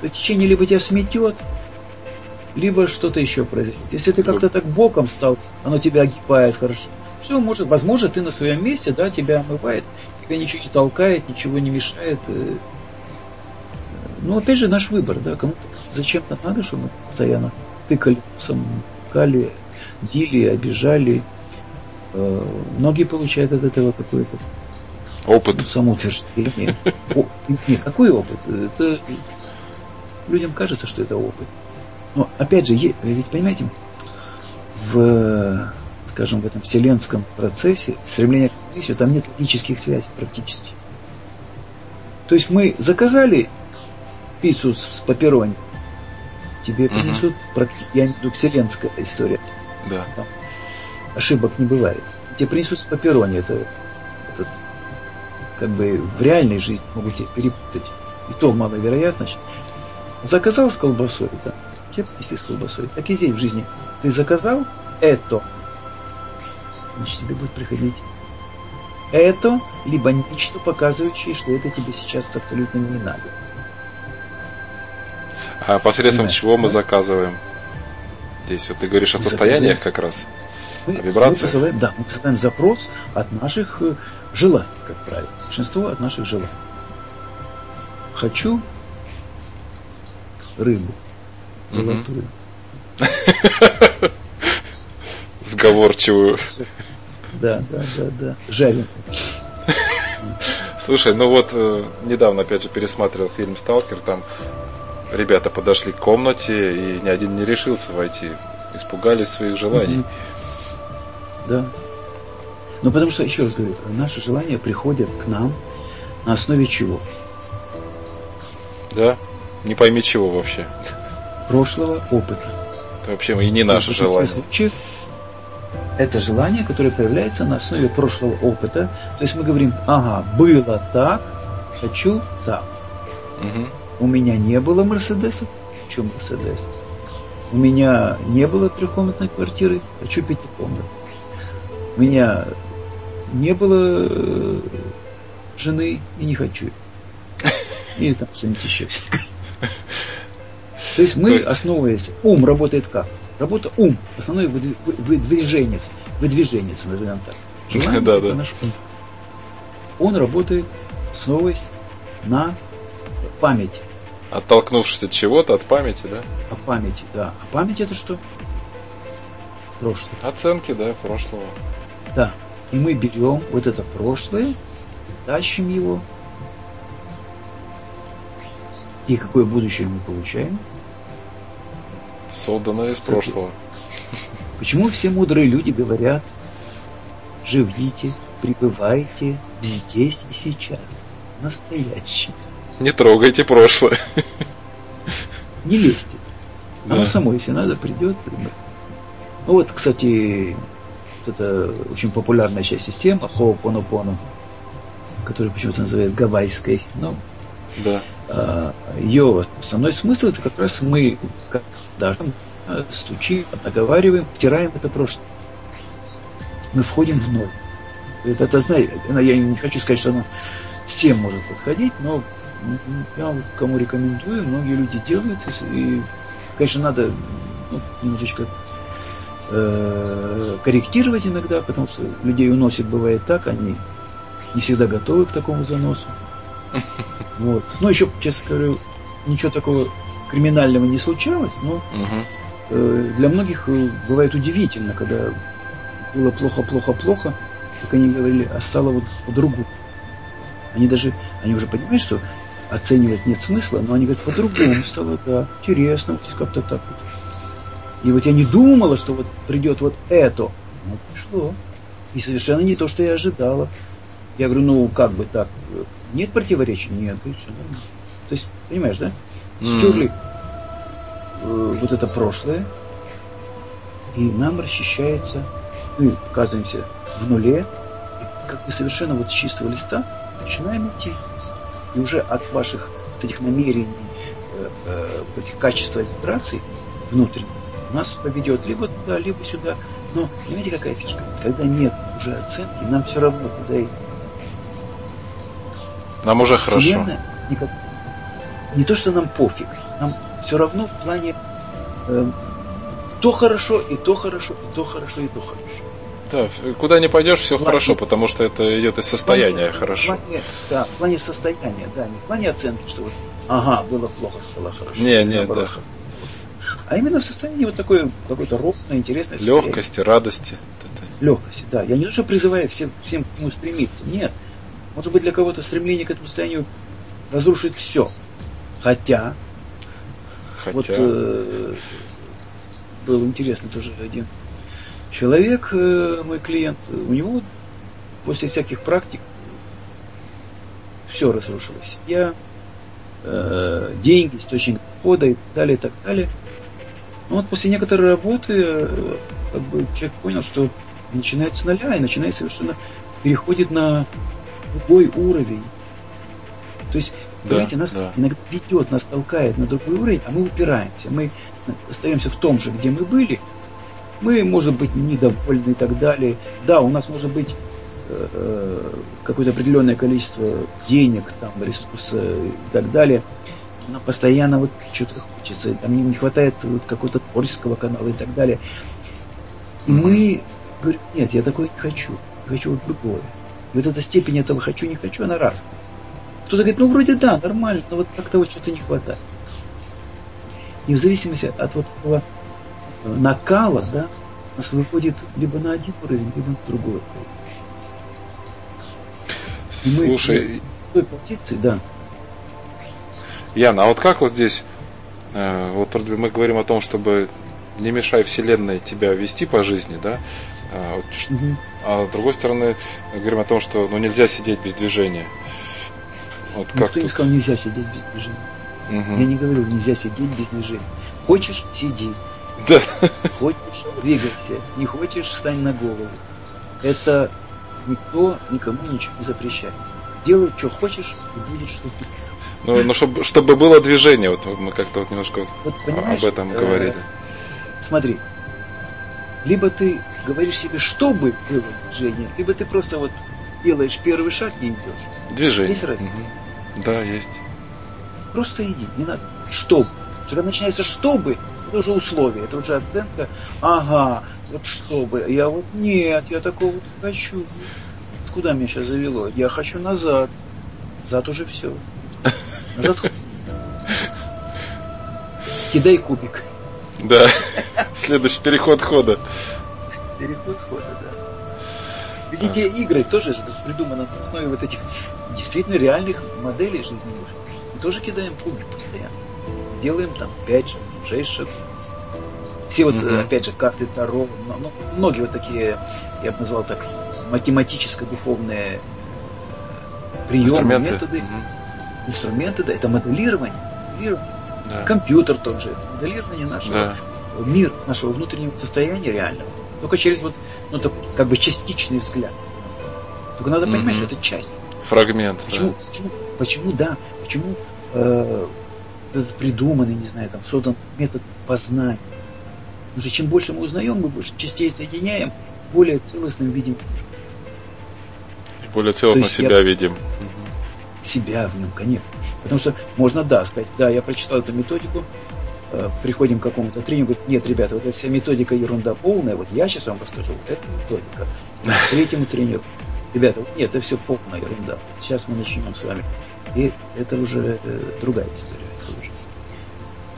То течение либо тебя сметет, либо что-то еще произойдет. Если ты как-то так боком стал, оно тебя огибает хорошо. Все, может, возможно, ты на своем месте, да, тебя омывает, тебя ничего не толкает, ничего не мешает. Э. Ну, опять же, наш выбор, да, кому-то зачем-то надо, чтобы мы постоянно тыкали носом, кали, били, обижали. Э, многие получают от этого какое-то Опыт. Ну, самоутверждение. О, нет, какой опыт? Это людям кажется, что это опыт. Но опять же, ведь понимаете, в, скажем, в этом вселенском процессе стремления к равновесию, там нет логических связей практически. То есть мы заказали пиццу с папирони, тебе принесут, uh-huh. я виду вселенская история. Да. Там ошибок не бывает. Тебе принесут с папирони, это этот как бы в реальной жизни могут тебя перепутать. И то маловероятно. Заказал с колбасой, да, тебе принесли с колбасой. Так и здесь в жизни. Ты заказал это, значит тебе будет приходить это, либо нечто показывающее, что это тебе сейчас абсолютно не надо. А посредством Понимаешь, чего мы да? заказываем? Здесь вот ты говоришь о состояниях как раз. Мы, о вибрациях. Мы посылаем, да, мы посылаем запрос от наших э, желаний, как правило. Большинство от наших желаний. Хочу рыбу. Золотую. Сговорчивую. Да, да, да, да. Жареную. Слушай, ну вот э, недавно опять же пересматривал фильм Сталкер, там ребята подошли к комнате и ни один не решился войти. Испугались своих желаний. Да. Ну, потому что, еще раз говорю, наши желания приходят к нам на основе чего? Да, не пойми чего вообще. Прошлого опыта. Это вообще и не наше желание. Случаев, это желание, которое появляется на основе прошлого опыта. То есть мы говорим, ага, было так, хочу так. Угу. У меня не было Мерседеса, хочу Мерседес. У меня не было трехкомнатной квартиры, хочу пятикомнатную. У меня не было э, жены и не хочу. Или там что-нибудь еще. То есть мы, основываясь, ум работает как? Работа ум, основной выдвиженец, выдвиженец, назовем так. Желание да, это да. наш ум. Он работает, основываясь на памяти. Оттолкнувшись от чего-то, от памяти, да? От памяти, да. А память это что? Прошлое. Оценки, да, прошлого. Да. И мы берем вот это прошлое, тащим его. И какое будущее мы получаем? Созданное из прошлого. Почему все мудрые люди говорят, живите, пребывайте здесь и сейчас, настоящем. Не трогайте прошлое. Не лезьте. Оно да. само, если надо, придет. Ну вот, кстати, это очень популярная часть системы, Хо'опонопоно, которую почему-то называют гавайской. Ну, да. А, ее основной смысл это как раз мы, когда стучим, наговариваем, стираем это прошлое. Мы входим в ноль. Это, это знаете, я не хочу сказать, что она всем может подходить, но я кому рекомендую, многие люди делают, и, конечно, надо ну, немножечко э, корректировать иногда, потому что людей уносит, бывает так, они не всегда готовы к такому заносу. Вот. Ну, еще, честно говоря, ничего такого криминального не случалось, но э, для многих э, бывает удивительно, когда было плохо, плохо, плохо, как они говорили, а стало вот по-другому. Они даже, они уже понимают, что оценивать нет смысла, но они говорят, по-другому стало, да, интересно, вот как-то так вот. И вот я не думала, что вот придет вот это. Но пришло. И совершенно не то, что я ожидала. Я говорю, ну как бы так, нет противоречий? Нет, и все нормально. То есть, понимаешь, да? Стерли mm. э, вот это прошлое, и нам расчищается, мы оказываемся в нуле, и как бы совершенно вот с чистого листа начинаем идти. И уже от ваших вот этих намерений, э, э, этих качеств вибраций внутренних, нас поведет либо туда, либо сюда. Но понимаете, какая фишка? Когда нет уже оценки, нам все равно куда идти. Нам уже хорошо. Вселенная никак... Не то, что нам пофиг, нам все равно в плане э, то хорошо, и то хорошо, и то хорошо, и то хорошо. Да, куда не пойдешь, все плане, хорошо, потому что это идет из состояния плане, хорошо. В плане, да, в плане состояния, да, не в плане оценки, что вот, ага, было плохо, стало хорошо. Не, не, да. А именно в состоянии вот такой какой-то ровной, интересной Легкости, радости. Легкости, да. Я не то, что призываю всем, всем к нему стремиться. Нет. Может быть, для кого-то стремление к этому состоянию разрушит все. Хотя, Хотя... вот э, был интересный тоже один человек, э, мой клиент, у него после всяких практик все разрушилось. Я, э, деньги, источник дохода и так далее, и так далее. Но вот после некоторой работы э, как бы человек понял, что начинается с нуля и начинает совершенно переходит на другой уровень. То есть, да, понимаете, нас да. иногда ведет, нас толкает на другой уровень, а мы упираемся. Мы остаемся в том же, где мы были. Мы, может быть, недовольны и так далее. Да, у нас может быть э, э какое-то определенное количество денег, там, ресурсов и так далее. Но постоянно вот что-то хочется, там не хватает вот какого-то творческого канала и так далее. И мы говорим, нет, я такое не хочу, я хочу вот другое. И вот эта степень этого хочу, не хочу, она разная. Кто-то говорит, ну вроде да, нормально, но вот как-то вот что-то не хватает. И в зависимости от вот этого накала, да, нас выходит либо на один уровень, либо на другой уровень. И Слушай, мы в той позиции, да. Яна, а вот как вот здесь, э, вот мы говорим о том, чтобы не мешай Вселенной тебя вести по жизни, да? А, вот, угу. а с другой стороны, говорим о том, что ну, нельзя сидеть без движения. Вот Никто как не тут... сказал, нельзя сидеть без движения. Угу. Я не говорю, нельзя сидеть без движения. Хочешь, сиди. Да. Хочешь, двигайся. Не хочешь, встань на голову. Это никто никому ничего не запрещает. Делай, что хочешь, и будет, что ты. Ну, ну чтобы, чтобы было движение, вот мы как-то вот немножко вот об этом э, говорили. Смотри, либо ты говоришь себе, чтобы было движение, либо ты просто вот делаешь первый шаг и идешь. Движение. Есть разница? Угу. Да, есть. Просто иди, не надо. Чтобы. Когда начинается чтобы, это уже условие, это уже оценка. Ага, вот чтобы. Я вот нет, я такого вот хочу. Куда меня сейчас завело? Я хочу назад. Назад уже все. Назад Кидай кубик. Да. Следующий переход хода. Переход хода, да. Ведь эти игры тоже придуманы на основе вот этих действительно реальных моделей жизненных. Мы тоже кидаем кубик постоянно. Делаем там 5 шагов, 6 шагов. Все вот, mm-hmm. опять же, карты Таро, ну, многие вот такие, я бы назвал так, математическо-духовные приемы, инструменты. методы, mm-hmm. инструменты, да, это моделирование. моделирование да. компьютер тот же, моделирование нашего да. мира, нашего внутреннего состояния реального. Только через вот, ну, так, как бы частичный взгляд. Только надо понимать, mm-hmm. что это часть. Фрагмент. Почему, да. почему, почему, да, почему э, придуманный, не знаю, там создан метод познания. Потому что чем больше мы узнаем, мы больше частей соединяем, более целостным видим. Более целостно себя я... видим. Себя в нем, конечно. Потому что можно, да, сказать, да, я прочитал эту методику, э, приходим к какому-то тренингу, говорит, нет, ребята, вот эта вся методика ерунда полная, вот я сейчас вам расскажу, вот эта методика. К третьему тренеру, ребята, нет, это все полная ерунда. Сейчас мы начнем с вами. И это уже э, другая история.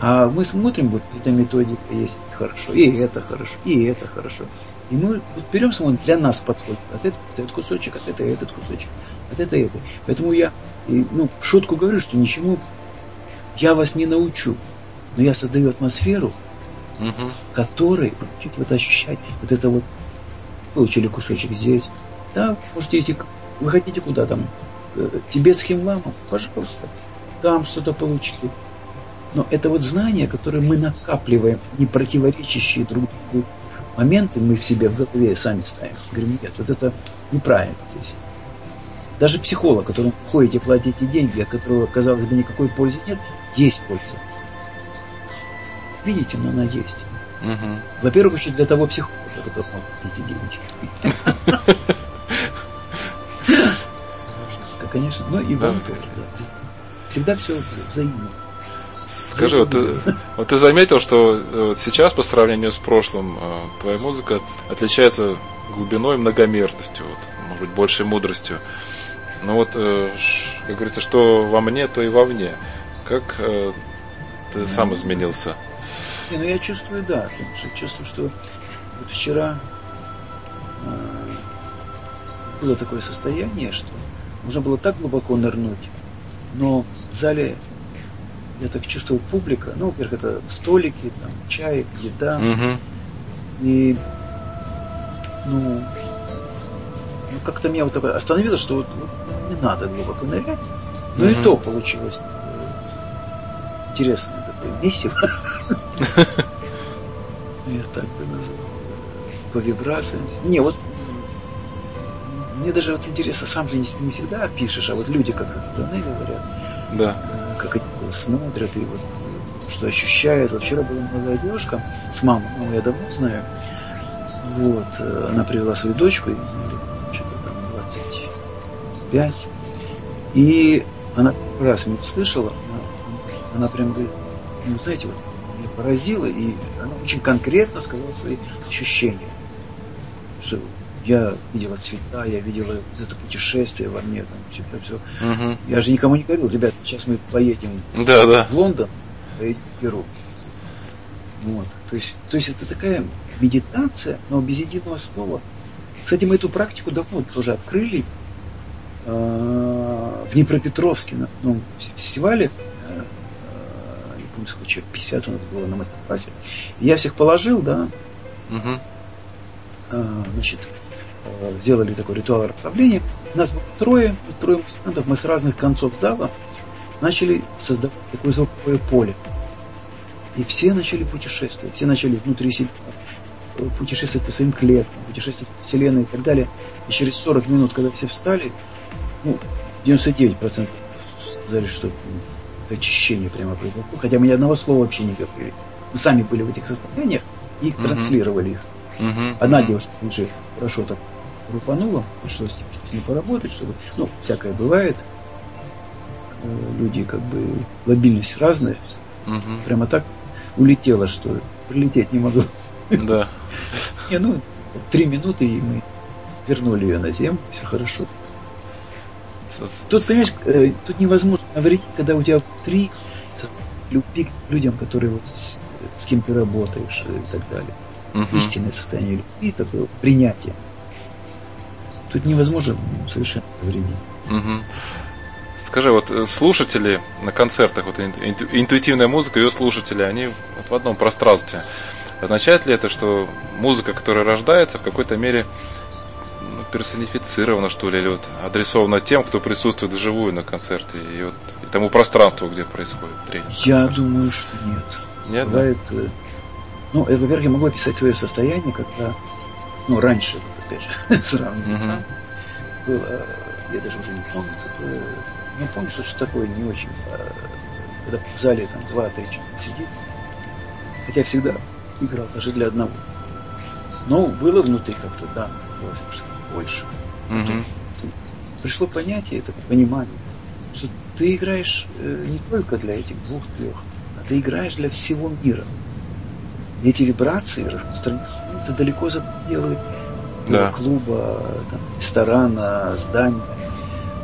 А мы смотрим, вот эта методика есть хорошо, и это хорошо, и это хорошо. И мы вот берем, смотрим, для нас подходит. От этого этот кусочек, от этого этот кусочек, от этого это. Поэтому я ну, в шутку говорю, что ничему я вас не научу, но я создаю атмосферу, угу. которой чуть вот ощущать вот это вот получили кусочек здесь. Да, можете идти, вы хотите куда там? Э, Тибетским ламам? Пожалуйста. Там что-то получили. Но это вот знания, которые мы накапливаем, не противоречащие друг другу моменты, мы в себе в голове сами ставим. Говорим, нет, вот это неправильно здесь. Даже психолог, которому ходите, платите деньги, от которого, казалось бы, никакой пользы нет, есть польза. Видите, но она есть. Угу. Во-первых, еще для того психолога, которому платите деньги. Конечно, но и вам тоже. Всегда все взаимно. Скажи, вот ты, вот ты заметил, что э, вот сейчас по сравнению с прошлым э, твоя музыка отличается глубиной и многомерностью, вот, может быть, большей мудростью. Ну вот, э, как говорится, что во мне, то и вовне. Как ты сам изменился? Не, ну я чувствую, да, чувствую, что вот вчера было такое состояние, что можно было так глубоко нырнуть, но в зале я так чувствовал публика, ну, во-первых, это столики, там, чай, еда, угу. и, ну, ну, как-то меня вот такое остановило, что вот, вот не надо глубоко нырять, но угу. и то получилось э, интересное такое месиво. Я так бы назвал. По вибрациям. Не, вот мне даже вот интересно, сам же не, всегда пишешь, а вот люди как-то говорят. Да как они смотрят и вот что ощущают. Вот вчера была молодая девушка с мамой, маму я давно знаю. Вот, э, она привела свою дочку, что-то там 25. И она раз меня услышала, она, она прям говорит, ну, знаете, вот меня поразило, и она очень конкретно сказала свои ощущения. Что я видела цвета, я видела это путешествие во мне, там, все, все. Угу. Я же никому не говорил, ребят, сейчас мы поедем да, да. в Лондон, поедем в Перу. Вот. То есть, то есть это такая медитация, но без единого слова. Кстати, мы эту практику давно тоже открыли э, в Днепропетровске на одном фестивале. Э, э не помню, сколько человек, 50 у нас было на мастер-классе. Я всех положил, да. Угу. Э, значит, сделали такой ритуал расслабления. Нас было трое, трое музыкантов, мы с разных концов зала начали создавать такое звуковое поле. И все начали путешествовать, все начали внутри себя э, путешествовать по своим клеткам, путешествовать по Вселенной и так далее. И через 40 минут, когда все встали, ну, 99% сказали, что это очищение прямо произошло. Хотя мы ни одного слова вообще не говорили. Мы сами были в этих состояниях и транслировали их. Uh-huh. Одна uh-huh. девушка уже хорошо так рупануло, пришлось с ней поработать, чтобы, ну, всякое бывает. Э, люди как бы лобильность разная. Угу. Прямо так улетело, что прилететь не могло. Да. Не, ну, три минуты, и мы вернули ее на землю, все хорошо. Тут, понимаешь, э, тут невозможно навредить, когда у тебя три любви к людям, которые вот с, с кем ты работаешь и так далее. Угу. Истинное состояние любви, такое принятие. Тут невозможно совершенно вредить. Угу. Скажи, вот э, слушатели на концертах, вот интуитивная музыка, ее слушатели, они вот в одном пространстве. Означает ли это, что музыка, которая рождается, в какой-то мере ну, персонифицирована, что ли, или вот адресована тем, кто присутствует вживую на концерте, и, вот, и тому пространству, где происходит тренинг? Я концерт? думаю, что нет. Нет? Бывает, да? Э, ну, во-первых, я могу описать свое состояние, когда ну, раньше, опять же, сравнивать uh-huh. сам, было, я даже уже не помню, такое, не помню, что, что такое не очень, а, когда в зале там два-три человека сидит, хотя всегда играл даже для одного. Но было внутри как-то, да, было больше. Uh-huh. Пришло понятие, это понимание, что ты играешь э, не только для этих двух-трех, а ты играешь для всего мира. И эти вибрации распространяются далеко за пределы да. клуба, там, ресторана, здания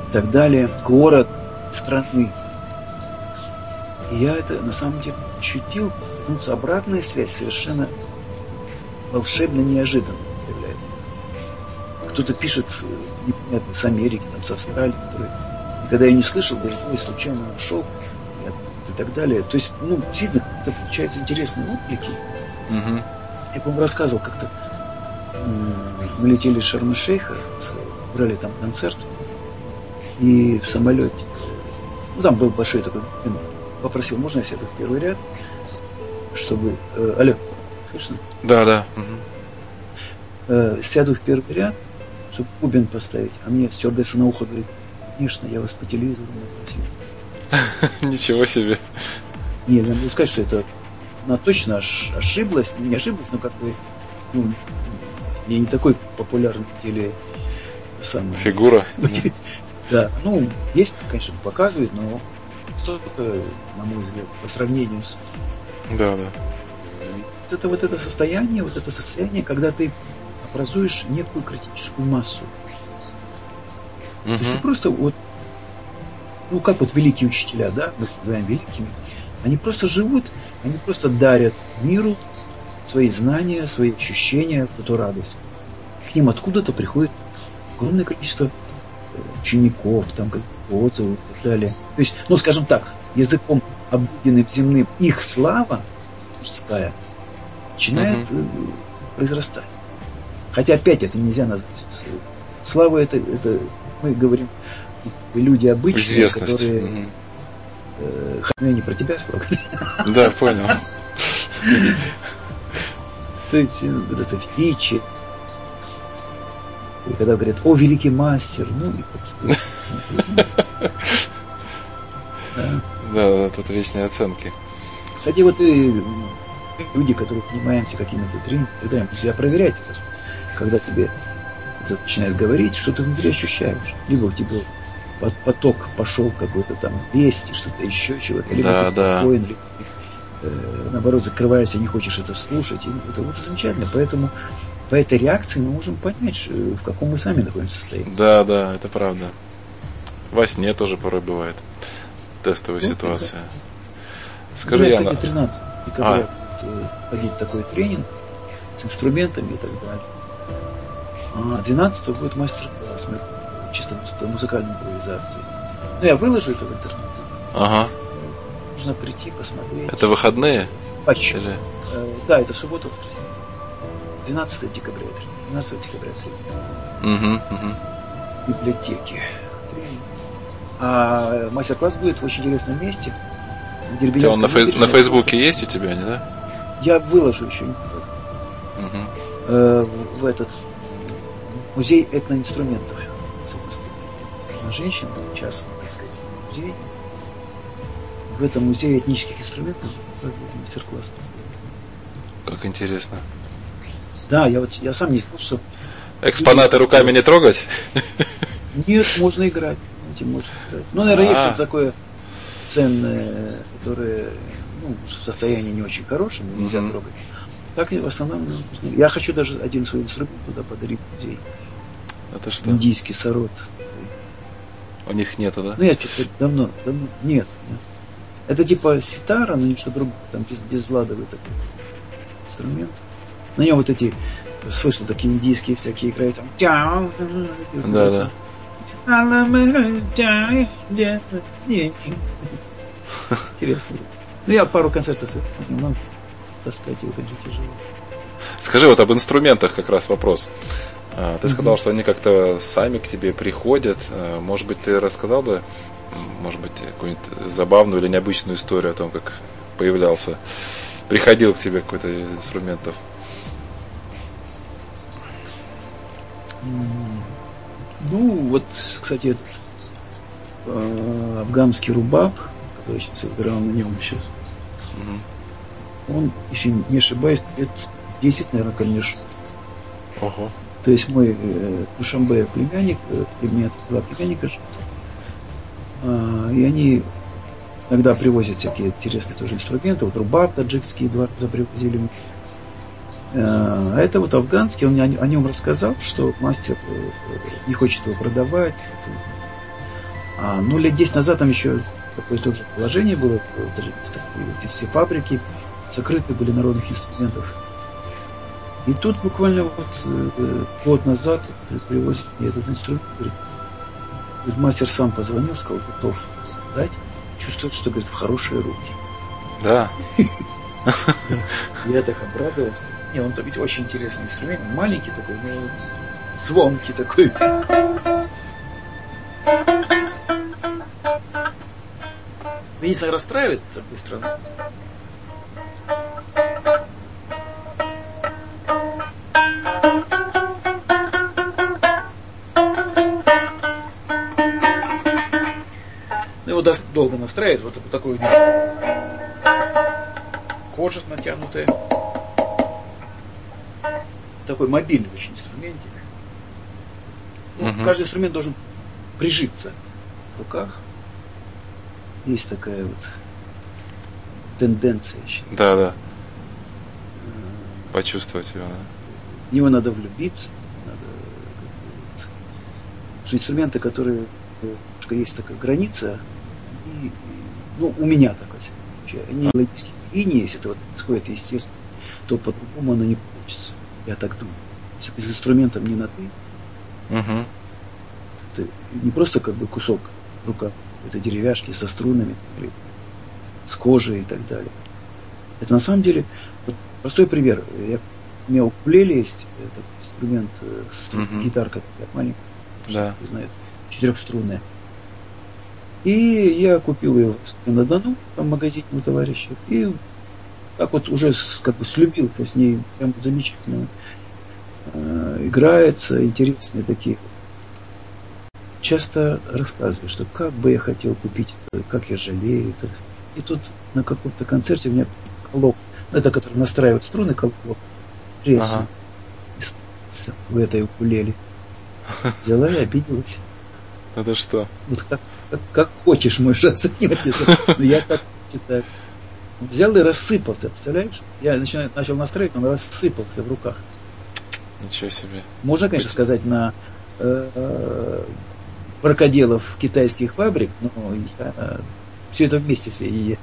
и так далее, город, страны. И я это на самом деле ощутил, потому что обратная связь совершенно волшебно неожиданно появляется. Кто-то пишет, непонятно, с Америки, там, с Австралии, который когда я не слышал, говорит, ой, случайно нашел и так далее. То есть, ну, действительно, это получается интересные отклики. Угу. Я, по-моему, рассказывал как-то, мы летели из Шарм-Шейха, брали там концерт, и в самолете, ну, там был большой такой, попросил, можно я сяду в первый ряд, чтобы... Э, алло, слышно? Да, да. Угу. Э, сяду в первый ряд, чтобы бубен поставить, а мне стюардесса на ухо говорит, конечно, я вас по телевизору просил. Ничего себе. Нет, я могу сказать, что это она точно ошиблась, не ошиблась, но как бы ну, я не такой популярный теле сам, фигура. Да, ну, есть, конечно, показывает, но столько, на мой взгляд, по сравнению с... Да, да. Вот это вот это состояние, вот это состояние, когда ты образуешь некую критическую массу. Угу. То есть ты просто вот, ну как вот великие учителя, да, мы их называем великими, они просто живут, они просто дарят миру свои знания, свои ощущения, эту радость. К ним откуда-то приходит огромное количество э, учеников, там отзывы и так далее. То есть, ну, скажем так, языком обыденным земным их слава мужская начинает угу. произрастать. Хотя опять это нельзя назвать. Слава это, это мы говорим люди обычные, которые... Угу. Э, я не про тебя слова. Да, понял. То есть вот это величие. И когда говорят, о, великий мастер, ну, и как Да, да, это вечные оценки. Кстати, вот и люди, которые занимаемся какими-то тренингами, я проверяйте, когда тебе это начинает говорить, что ты внутри ощущаешь. Либо у тебя поток пошел какой-то там вести, что-то еще чего-то, либо да, ты спокоен, да. либо наоборот закрываешься, не хочешь это слушать. И это вот замечательно. Поэтому по этой реакции мы можем понять, в каком мы сами находимся состоянии. Да, да, это правда. Во сне тоже порой бывает тестовая вот, ситуация. Да. Скажи, ну, я, кстати, 13 декабря а. ходить такой тренинг с инструментами и так далее. А 12 будет мастер-класс чисто музыкальной импровизации. Ну, я выложу это в интернет. Ага. Нужно прийти, посмотреть. Это выходные? Почти. Или... Э, да, это суббота, воскресенье. 12 декабря. 12 декабря. Угу, угу. Библиотеки. А мастер-класс будет в очень интересном месте. Где он на, фей- на Фейсбуке есть у тебя, не да? Я выложу еще. Угу. Э, в, в этот музей этноинструментов. Женщин, частный, так сказать, музей. В этом музее этнических инструментов мастер-класс. Как интересно. Да, я вот я сам не знал, что... Экспонаты люди, руками не трогать? Нет, можно играть. Этим можно играть. Ну, наверное, есть а. что-то такое ценное, которое ну, в состоянии не очень хорошем, нельзя трогать. Так в основном нужно. Я хочу даже один свой инструмент туда подарить в музей. Это что? Индийский сород. У них нету, да? Ну, я что-то давно, давно, нет, нет. Это типа ситара, но ничего другого, там без, безладовый такой инструмент. На нем вот эти, слышно, такие индийские всякие играют, там, да, да. Интересно. Ну, я пару концертов но таскать его, конечно, тяжело. Скажи вот об инструментах как раз вопрос. А, ты сказал, что они как-то сами к тебе приходят. А, может быть, ты рассказал бы, может быть, какую-нибудь забавную или необычную историю о том, как появлялся, приходил к тебе какой-то из инструментов? Ну, вот, кстати, э, афганский рубаб, который сейчас играл на нем сейчас, угу. он, если не ошибаюсь, лет 10, наверное, ко мне шел. Ого. То есть мой э, Душамбе племянник, э, племянник, два племянника и они иногда привозят всякие интересные тоже инструменты. Вот рубаб таджикский два раза привозили. А это вот афганский, он мне о нем рассказал, что мастер э, не хочет его продавать. А, ну, лет 10 назад там еще такое тоже положение было, эти все фабрики закрыты были народных инструментов. И тут буквально вот э, год назад привозит мне этот инструмент, говорит, говорит, мастер сам позвонил, сказал, готов дать, чувствует, что, говорит, в хорошие руки. Да. Я так обрадовался. Не, он ведь очень интересный инструмент, маленький такой, но звонкий такой. Меня расстраивается быстро. Его долго настраивает, вот такой кожа натянутая. Такой мобильный очень инструментик. Ну, угу. Каждый инструмент должен прижиться в руках. Есть такая вот тенденция. Еще. Да, да. Почувствовать его, да. В него надо влюбиться. Надо вот, инструменты, которые есть такая граница, и, ну, у меня такая, они логические линии, если это вот происходит естественно, то по-другому оно не получится. Я так думаю. Если ты с инструментом не на ты, угу. это не просто как бы кусок рука, это деревяшки со струнами, с кожей и так далее. Это на самом деле, вот простой пример. Я, у меня укулеле есть, это инструмент, э, uh гитарка такая маленькая, да. не знаю, четырехструнная. И я купил ее на Дону, там в магазине у товарища, и так вот уже как бы слюбился с ней, прям замечательно э, играется, интересные такие. Часто рассказываю, что как бы я хотел купить это, как я жалею это. И тут на каком-то концерте у меня колок, ну, это который настраивает струны, колок, треснул. Ага. В этой укулеле. Взяла и обиделась. Это что? Вот как как, как хочешь можешь оценивать. Но я так считаю. Взял и рассыпался, представляешь? Я начинаю, начал настраивать, он рассыпался в руках. Ничего себе. Можно, конечно, сказать на э, крокодилов китайских фабрик, но я э, все это вместе и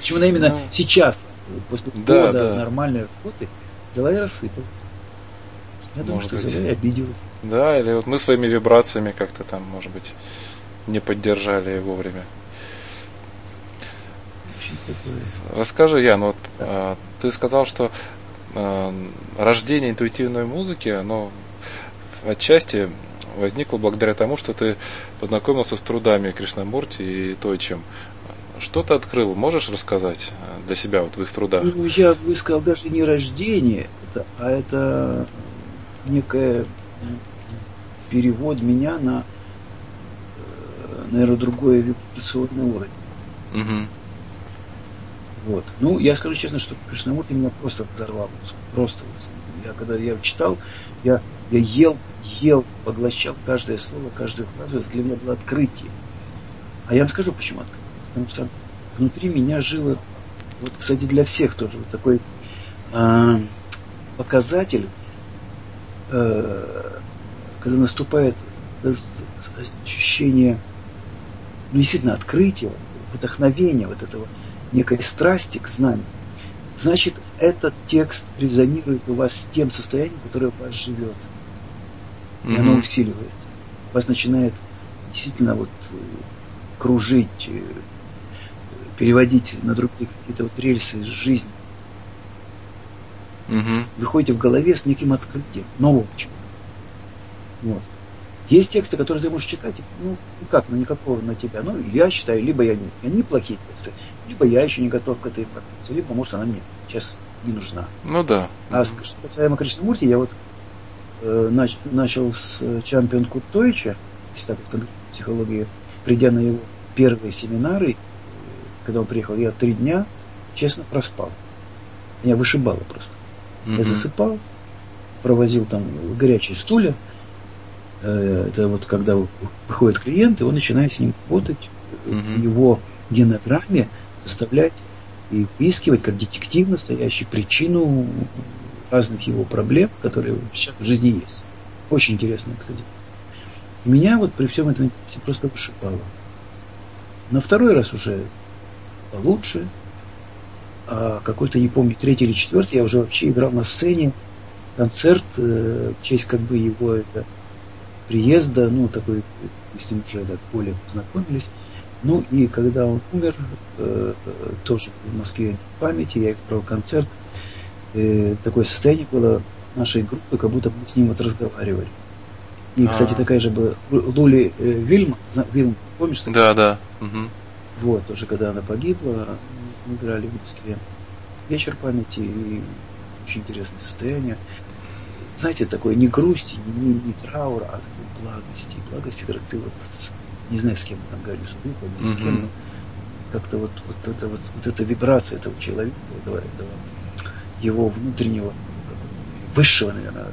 Почему именно ну, сейчас, после да, года да. нормальной работы, взяла и рассыпалась. Я думаю, что взяла и обиделась. Да, или вот мы своими вибрациями как-то там, может быть, не поддержали вовремя. Расскажи, Ян, вот а, ты сказал, что а, рождение интуитивной музыки, оно отчасти возникло благодаря тому, что ты познакомился с трудами Кришнамурти и Тойчем. Что ты открыл? Можешь рассказать для себя вот в их трудах? Ну, я бы сказал, даже не рождение, это, а это некое перевод меня на наверное, другой вибрационный уровень. Угу. Вот. Ну, я скажу честно, что Кришнамурти меня просто взорвал. Просто. Я когда я читал, я, я ел, ел, поглощал каждое слово, каждую фразу. Это для меня было открытие. А я вам скажу, почему открытие. Потому что внутри меня жило, вот, кстати, для всех тоже, вот такой э, показатель, э, когда наступает ощущение ну, действительно, открытие, вдохновение вот этого некой страсти к знанию, значит, этот текст резонирует у вас с тем состоянием, которое у вас живет. И mm-hmm. оно усиливается. Вас начинает действительно вот э, кружить, э, переводить на другие какие-то вот рельсы жизни. Mm-hmm. Вы ходите в голове с неким открытием, нового чего. Вот. Есть тексты, которые ты можешь читать, ну, как, ну, никакого на тебя. Ну, я считаю, либо я не, они плохие тексты, либо я еще не готов к этой информации, либо, может, она мне сейчас не нужна. Ну да. А что касаемо Кришнамурти, я вот э, нач, начал с Чампион Кутойча, если так вот, психологии, придя на его первые семинары, когда он приехал, я три дня, честно, проспал. Меня вышибало просто. Mm-hmm. Я засыпал, провозил там горячие стулья. Э, это вот когда выходит клиент, и он начинает с ним работать, в его генограмме составлять и выискивать как детектив настоящий причину разных его проблем, которые сейчас в жизни есть. Очень интересно, кстати. И меня вот при всем этом просто вышибало. На второй раз уже получше, а какой-то, не помню, третий или четвертый, я уже вообще играл на сцене концерт э, в честь как бы его это, приезда, ну, такой, мы с ним уже так более познакомились. Ну, и когда он умер, э, тоже в Москве в памяти, я играл концерт, э, такое состояние было нашей группы, как будто мы с ним вот разговаривали. И, кстати, А-а-а. такая же была Лули э, Вильма, Вильма, помнишь? Да, да. Угу. Вот, тоже когда она погибла, мы играли в Москве. Вечер памяти и очень интересное состояние. Знаете, такое не грусти, не, не, не траура, а такой благости. Благости, когда ты вот не знаю, с кем там духом, mm-hmm. с кем, как-то вот, вот, это, вот, вот эта вибрация этого человека, этого, этого его внутреннего, высшего, наверное,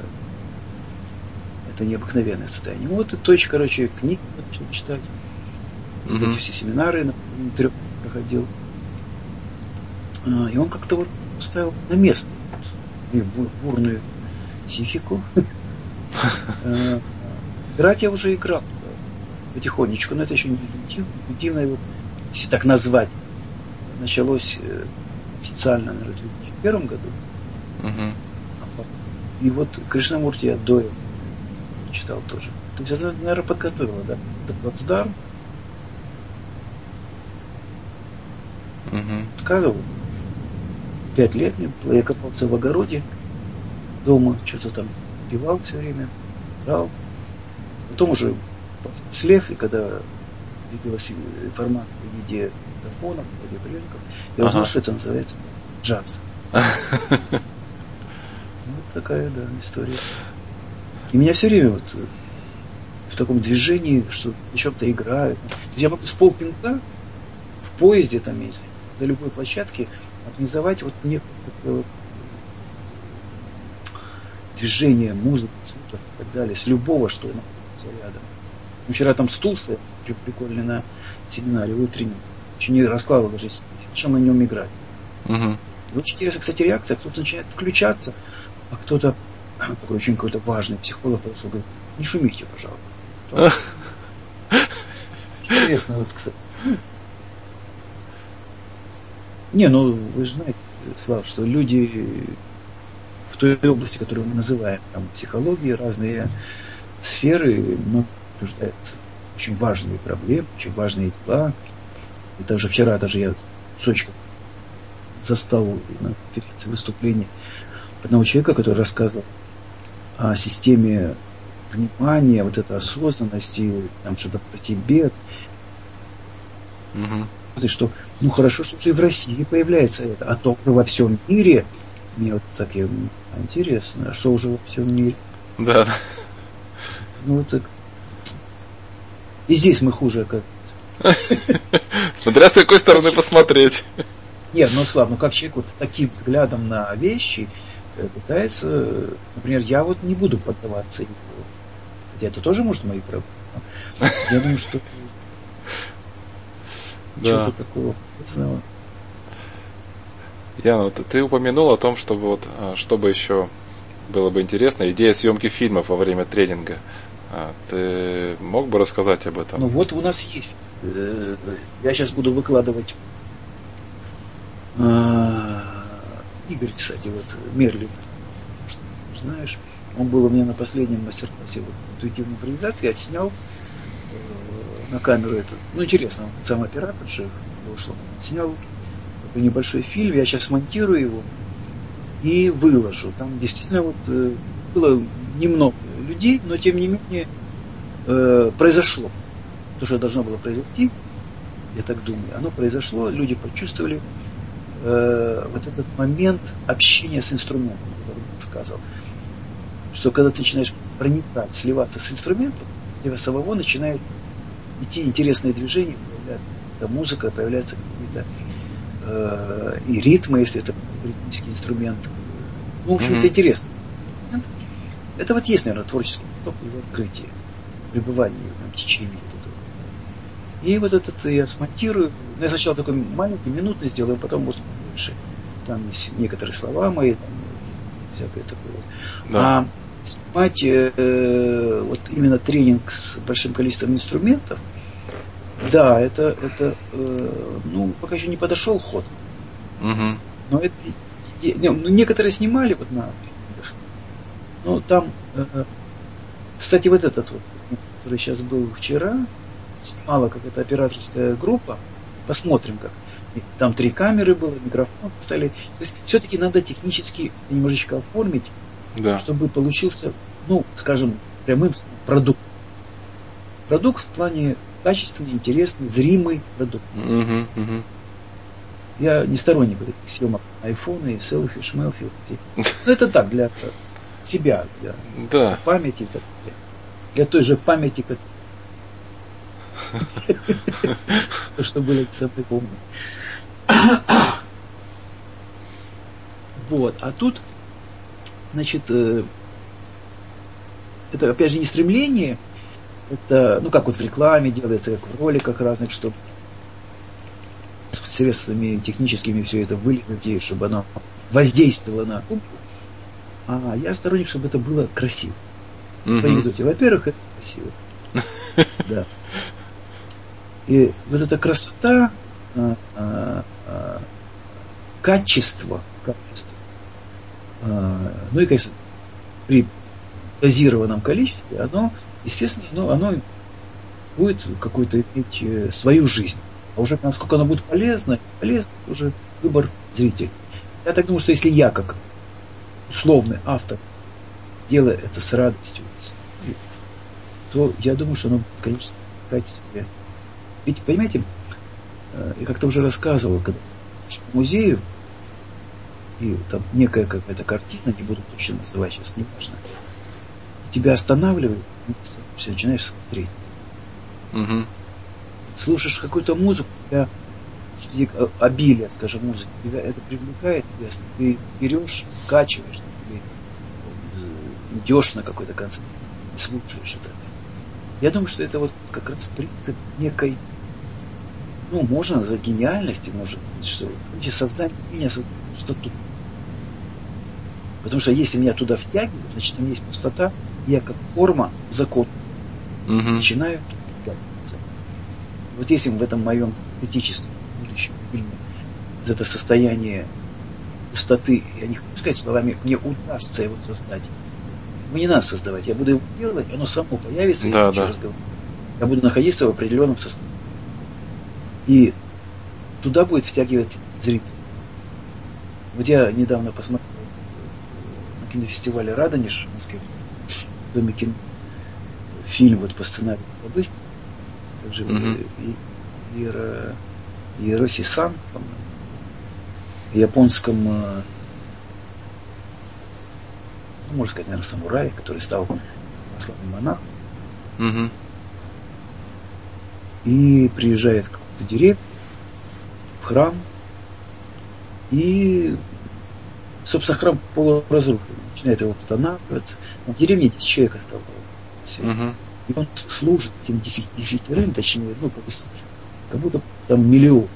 это необыкновенное состояние. Ну, вот и точка, короче, книг начал читать. Mm-hmm. Эти все семинары на трех проходил. А, и он как-то вот поставил на место бурную психику. А, играть я уже играл потихонечку, но это еще не интуитивно, его, если так назвать. Началось э, официально, наверное, в 2001 году. Uh-huh. И вот Кришнамурти я до читал тоже. То есть это, наверное, подготовила, да? Это плацдарм. Угу. Сказывал. Пять лет мне я копался в огороде дома, что-то там пивал все время, брал. Потом уже слев, и когда виделась информация в виде диктофонов, радиоприемников, я узнал, ага. что это называется джаз. Вот такая, да, история. И меня все время вот в таком движении, что на чем-то играют. Я могу с полпинка в поезде там, если до любой площадки организовать вот некое такое движение, музыка, звуков и так далее, с любого, что находится рядом. Вчера там стул стоял, очень прикольный на семинаре утреннем. Еще не раскладывал даже, чем на нем играть. Угу. очень интересно, кстати, реакция. Кто-то начинает включаться, а кто-то, такой очень какой-то важный психолог подошел, говорит, не шумите, пожалуйста. Интересно, вот, кстати. Не, ну вы же знаете, Слав, что люди той области, которую мы называем там психологии, разные сферы, ну, обсуждает очень важные проблемы, очень важные дела. И даже вчера даже я сочка застал на конференции выступление одного человека, который рассказывал о системе внимания, вот этой осознанности, там что-то про Тибет. Угу. Что, ну хорошо, что уже и в России появляется это, а то во всем мире. Мне вот так интересно, а что уже во всем мире. Да. Ну, так и здесь мы хуже, как Смотря с какой стороны посмотреть. Нет, ну слава, ну как человек вот с таким взглядом на вещи э, пытается, например, я вот не буду поддаваться его. Хотя это тоже может мои проблемы. Я думаю, что да. что-то такого. Яна, вот ты упомянул о том, чтобы вот, а, чтобы еще было бы интересно, идея съемки фильмов во время тренинга. А, ты мог бы рассказать об этом? Ну вот у нас есть. Э, я сейчас буду выкладывать. А, Игорь, кстати, вот Мерлин, знаешь, он был у меня на последнем мастер-классе вот, интуитивной импровизации, я снял э, на камеру это. Ну, интересно, он сам оператор же вышел. Снял такой небольшой фильм, я сейчас монтирую его и выложу. Там действительно вот э, было немного людей, но тем не менее э, произошло. То, что должно было произойти, я так думаю, оно произошло, люди почувствовали э, вот этот момент общения с инструментом, который я сказал. что когда ты начинаешь проникать, сливаться с инструментом, у тебя самого начинают идти интересные движения, появляется музыка, появляются какие-то э, и ритмы, если это ритмический инструмент. Ну, в общем, mm-hmm. это интересно. Это вот есть, наверное, творческий поток его открытие, пребывание в течение этого. И вот этот я смонтирую. Ну, я сначала такой маленький, минутный сделаю, потом, может, больше. Там есть некоторые слова мои, там, всякое такое. Да. А снимать э, вот именно тренинг с большим количеством инструментов, да, это, это э, ну, пока еще не подошел ход. Угу. Но это, не, ну, некоторые снимали вот на ну, там, э, кстати, вот этот вот, который сейчас был вчера, снимала какая-то операторская группа. Посмотрим, как. Там три камеры было, микрофон поставили. То есть все-таки надо технически немножечко оформить, да. чтобы получился, ну, скажем, прямым продукт. Продукт в плане качественный, интересный, зримый продукт. Угу, угу. Я не сторонник этих съемок айфона и селфи, шмелфи. Вот ну, это так, для себя, для да. памяти, для, для той же памяти, как то, что было самое помню. Вот, а тут, значит, э, это опять же не стремление, это, ну как вот в рекламе делается, как в роликах разных, чтобы средствами техническими все это вылить, и чтобы оно воздействовало на. А я сторонник, чтобы это было красиво. Угу. Во-первых, это красиво. Да. И вот эта красота, а, а, а, качество, качество, ну и, конечно, при дозированном количестве, оно, естественно, ну, оно будет какую-то иметь э, свою жизнь. А уже насколько оно будет полезно, полезно, уже выбор зрителя. Я так думаю, что если я как условный автор делаю это с радостью, то я думаю, что оно будет, конечно, качественно. Ведь, понимаете, э, я как-то уже рассказывал, когда в музею, и там некая какая-то картина, не буду точно называть сейчас, не важно, тебя останавливает, все начинаешь смотреть. Угу. Слушаешь какую-то музыку, тебя среди обилия, скажем, музыки, тебя это привлекает, тебя, ты берешь, скачиваешь, или идешь на какой-то концерт, слушаешь это. Я думаю, что это вот как раз принцип некой, ну, можно назвать гениальности, может быть, что создание меня создать пустоту. Потому что если меня туда втягивают, значит, там есть пустота, я как форма закон угу. начинаю. Вот если в этом моем критическом будущем фильме вот это состояние пустоты, я не хочу сказать словами, мне удастся его создать, мне не надо создавать, я буду его делать, оно само появится, да, я да. разговор. Я буду находиться в определенном состоянии. И туда будет втягивать зритель. Вот я недавно посмотрел на кинофестивале Радонеж в Москве, Доме кино, фильм вот по сценарию Бабыст, также mm-hmm. Ира, Ироси Сан, по-моему, японском э, ну, можно сказать, наверное, самурай, который стал православным монахом. Угу. И приезжает в какую-то деревню, в храм, и, собственно, храм полуразрушен, начинает его восстанавливаться. в деревне 10 человек осталось. Все. Угу. И он служит этим десятерым, точнее, ну, как, как будто там миллион.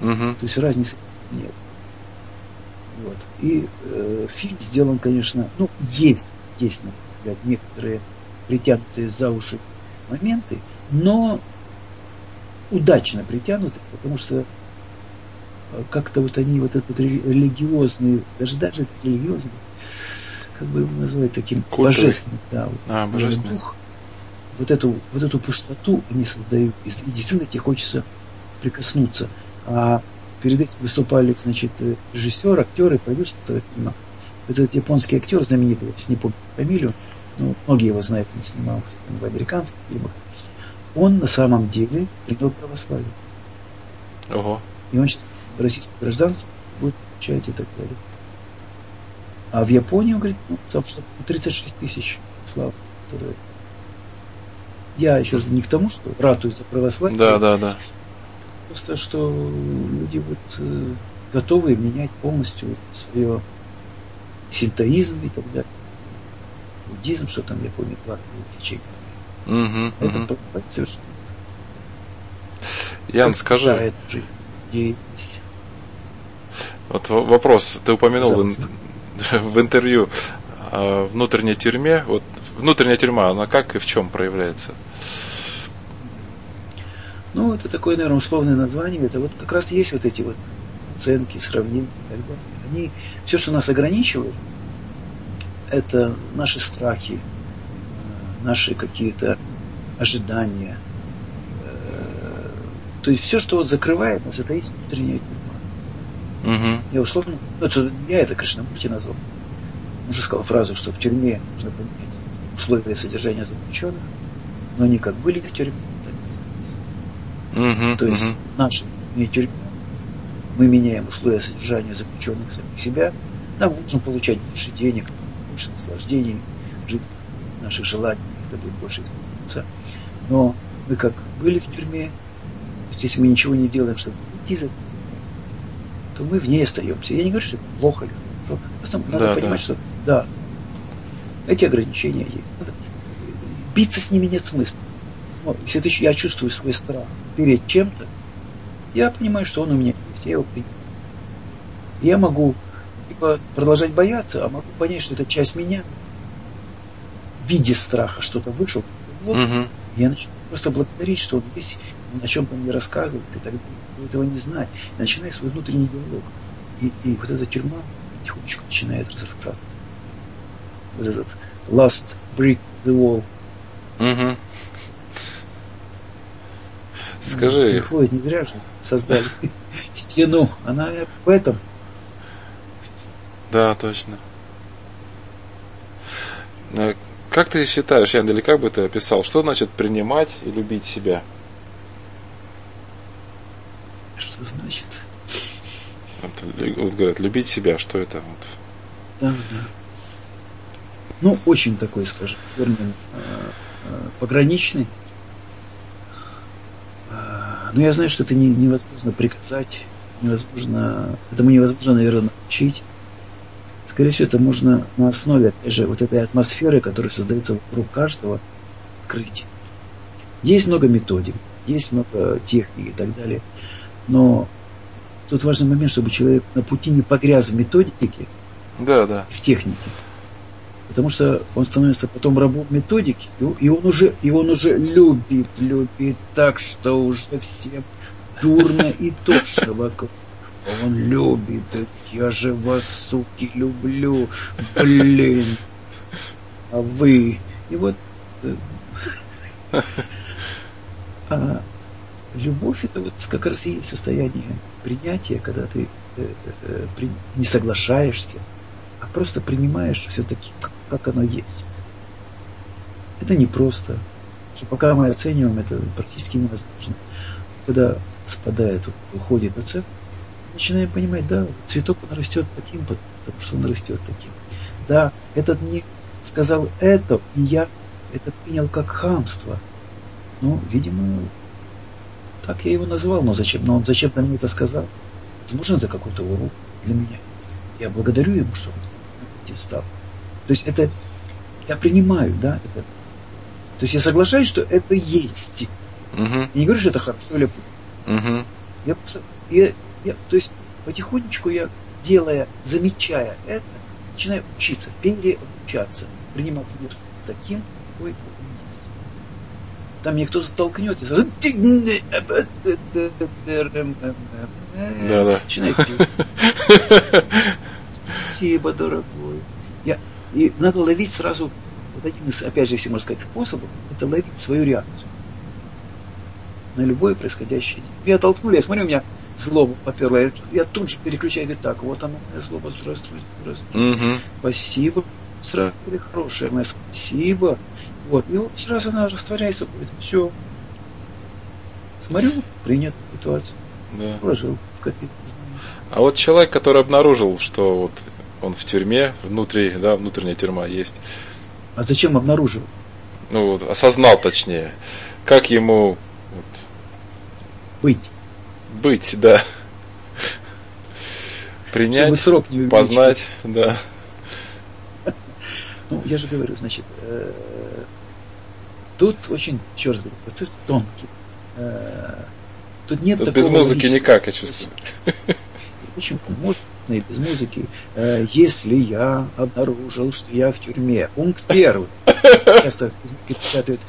Угу. То есть разницы нет. Вот. И э, фильм сделан, конечно, ну, есть, есть, например, некоторые притянутые за уши моменты, но удачно притянуты, потому что как-то вот они, вот этот религиозный, даже даже этот религиозный, как бы его назвать таким Культовый. божественным, да, вот, а, божественный. дух, вот эту, вот эту пустоту они создают, и действительно тебе хочется прикоснуться. А перед этим выступали, значит, режиссер, актер и продюсер этого фильма. Этот японский актер, знаменитый, я сейчас не помню фамилию, но многие его знают, он снимался в американских фильмах. Он на самом деле принял православие. Ого. И он сейчас российский гражданство будет получать и так далее. А в Японию, говорит, ну, потому что 36 тысяч слав, которые... Я еще не к тому, что ратуют за православие. Да, да, да. Просто, что люди вот э, готовы менять полностью свое синтоизм и так далее. Буддизм, что там в Японии, два течения. Угу, Это угу. совершенно Ян, скажи, Да, это же деятельность. Вот вопрос, ты упомянул в, в интервью о внутренней тюрьме. Вот внутренняя тюрьма, она как и в чем проявляется? Ну, это такое, наверное, условное название. Это вот как раз есть вот эти вот оценки, сравнения и так далее. Они, все, что нас ограничивает, это наши страхи, э, наши какие-то ожидания. Э, То есть все, что вот закрывает нас, это есть внутренняя тюрьма. Угу. Я условно, ну, это, я это Кришнамурти назвал. Он уже сказал фразу, что в тюрьме нужно поменять условия содержания заключенных, но они как были в тюрьме, так и остались. Угу. То есть наша не тюрьма, мы меняем условия содержания заключенных самих себя, мы можем получать больше денег, больше наслаждений, жить наших желаний, это будет больше исполняться. Но мы как были в тюрьме, то есть если мы ничего не делаем, чтобы выйти из этого, то мы в ней остаемся. Я не говорю, что это плохо хорошо. Просто надо Да, понимать, да. что да, эти ограничения есть. Надо- биться с ними нет смысла. Но если ты- я чувствую свой страх перед чем-то, я понимаю, что он у меня есть, я его принимаю. Я могу либо продолжать бояться, а могу понять, что это часть меня. В виде страха что-то вышел, вот, Угу. я начинаю просто благодарить, что он он о чем-то мне рассказывает, и так этого не знать. Я начинаю свой внутренний диалог. И, и вот эта тюрьма потихонечку начинает разрушаться. Вот этот last brick the wall. Угу. Скажи, Приходит не зря же создали стену. Она в этом. да, точно. Э, Как ты считаешь, Ян, или как бы ты описал, что значит принимать и любить себя? Что значит? Вот, лю- вот говорят, любить себя, что это? Вот. Да, да. Ну, очень такой, скажем, термин э, э, пограничный. Э, Но я знаю, что это не- невозможно приказать, невозможно, этому невозможно, наверное, научить. Скорее всего, это можно на основе, опять же, вот этой атмосферы, которая создается вокруг каждого, открыть. Есть много методик, есть много техник и так далее. Но тут важный момент, чтобы человек на пути не погряз в методике, Да, да. в технике. Потому что он становится потом рабом методики, и он- уже, и он уже любит, любит так, что уже всем дурно и тошно вокруг. А Он любит, я же вас, суки, люблю, блин. А вы, и вот э, а любовь это вот как раз и состояние принятия, когда ты э, э, при- не соглашаешься, а просто принимаешь все-таки, как оно есть. Это непросто. Что пока мы оцениваем, это практически невозможно. Когда спадает, уходит оценка, начинаем понимать, да, цветок он растет таким, потому что он растет таким. Да, этот мне сказал это, и я это принял как хамство. Ну, видимо, так я его назвал, но зачем? Но он зачем-то мне это сказал. Возможно, это какой-то урок для меня. Я благодарю ему, что он встал. То есть это я принимаю, да, это. То есть я соглашаюсь, что это есть. Угу. Я не говорю, что это хорошо или плохо. Угу. Я я, я, то есть потихонечку я, делая, замечая это, начинаю учиться, переобучаться, принимать мир таким, какой. Там мне кто-то толкнет и сразу... Да-да. Начинаю петь. Спасибо, дорогой. Я, и надо ловить сразу, вот один из, опять же, если можно сказать, способов, это ловить свою реакцию на любое происходящее. Меня толкнули, я смотрю, у меня злоба поперла. Я, я тут же переключаю, говорю, так, вот она, моя злоба, здравствуй, здравствуй. Угу. Спасибо, сразу хорошая моя, спасибо. Вот, и вот сразу она растворяется, все. Смотрю, принят ситуацию, Да. положил в копилку. А вот человек, который обнаружил, что вот он в тюрьме, внутри, да, внутренняя тюрьма есть. А зачем обнаружил? Ну вот, осознал точнее. Как ему вот, быть? Быть, да. Принять, срок не познать, да. Ну, я же говорю, значит, э, тут очень, еще раз говорю, процесс тонкий. Э, тут нет тут без музыки никак, я чувствую. Почему? Можно и без музыки. Э, если я обнаружил, что я в тюрьме. Пункт первый. Часто печатают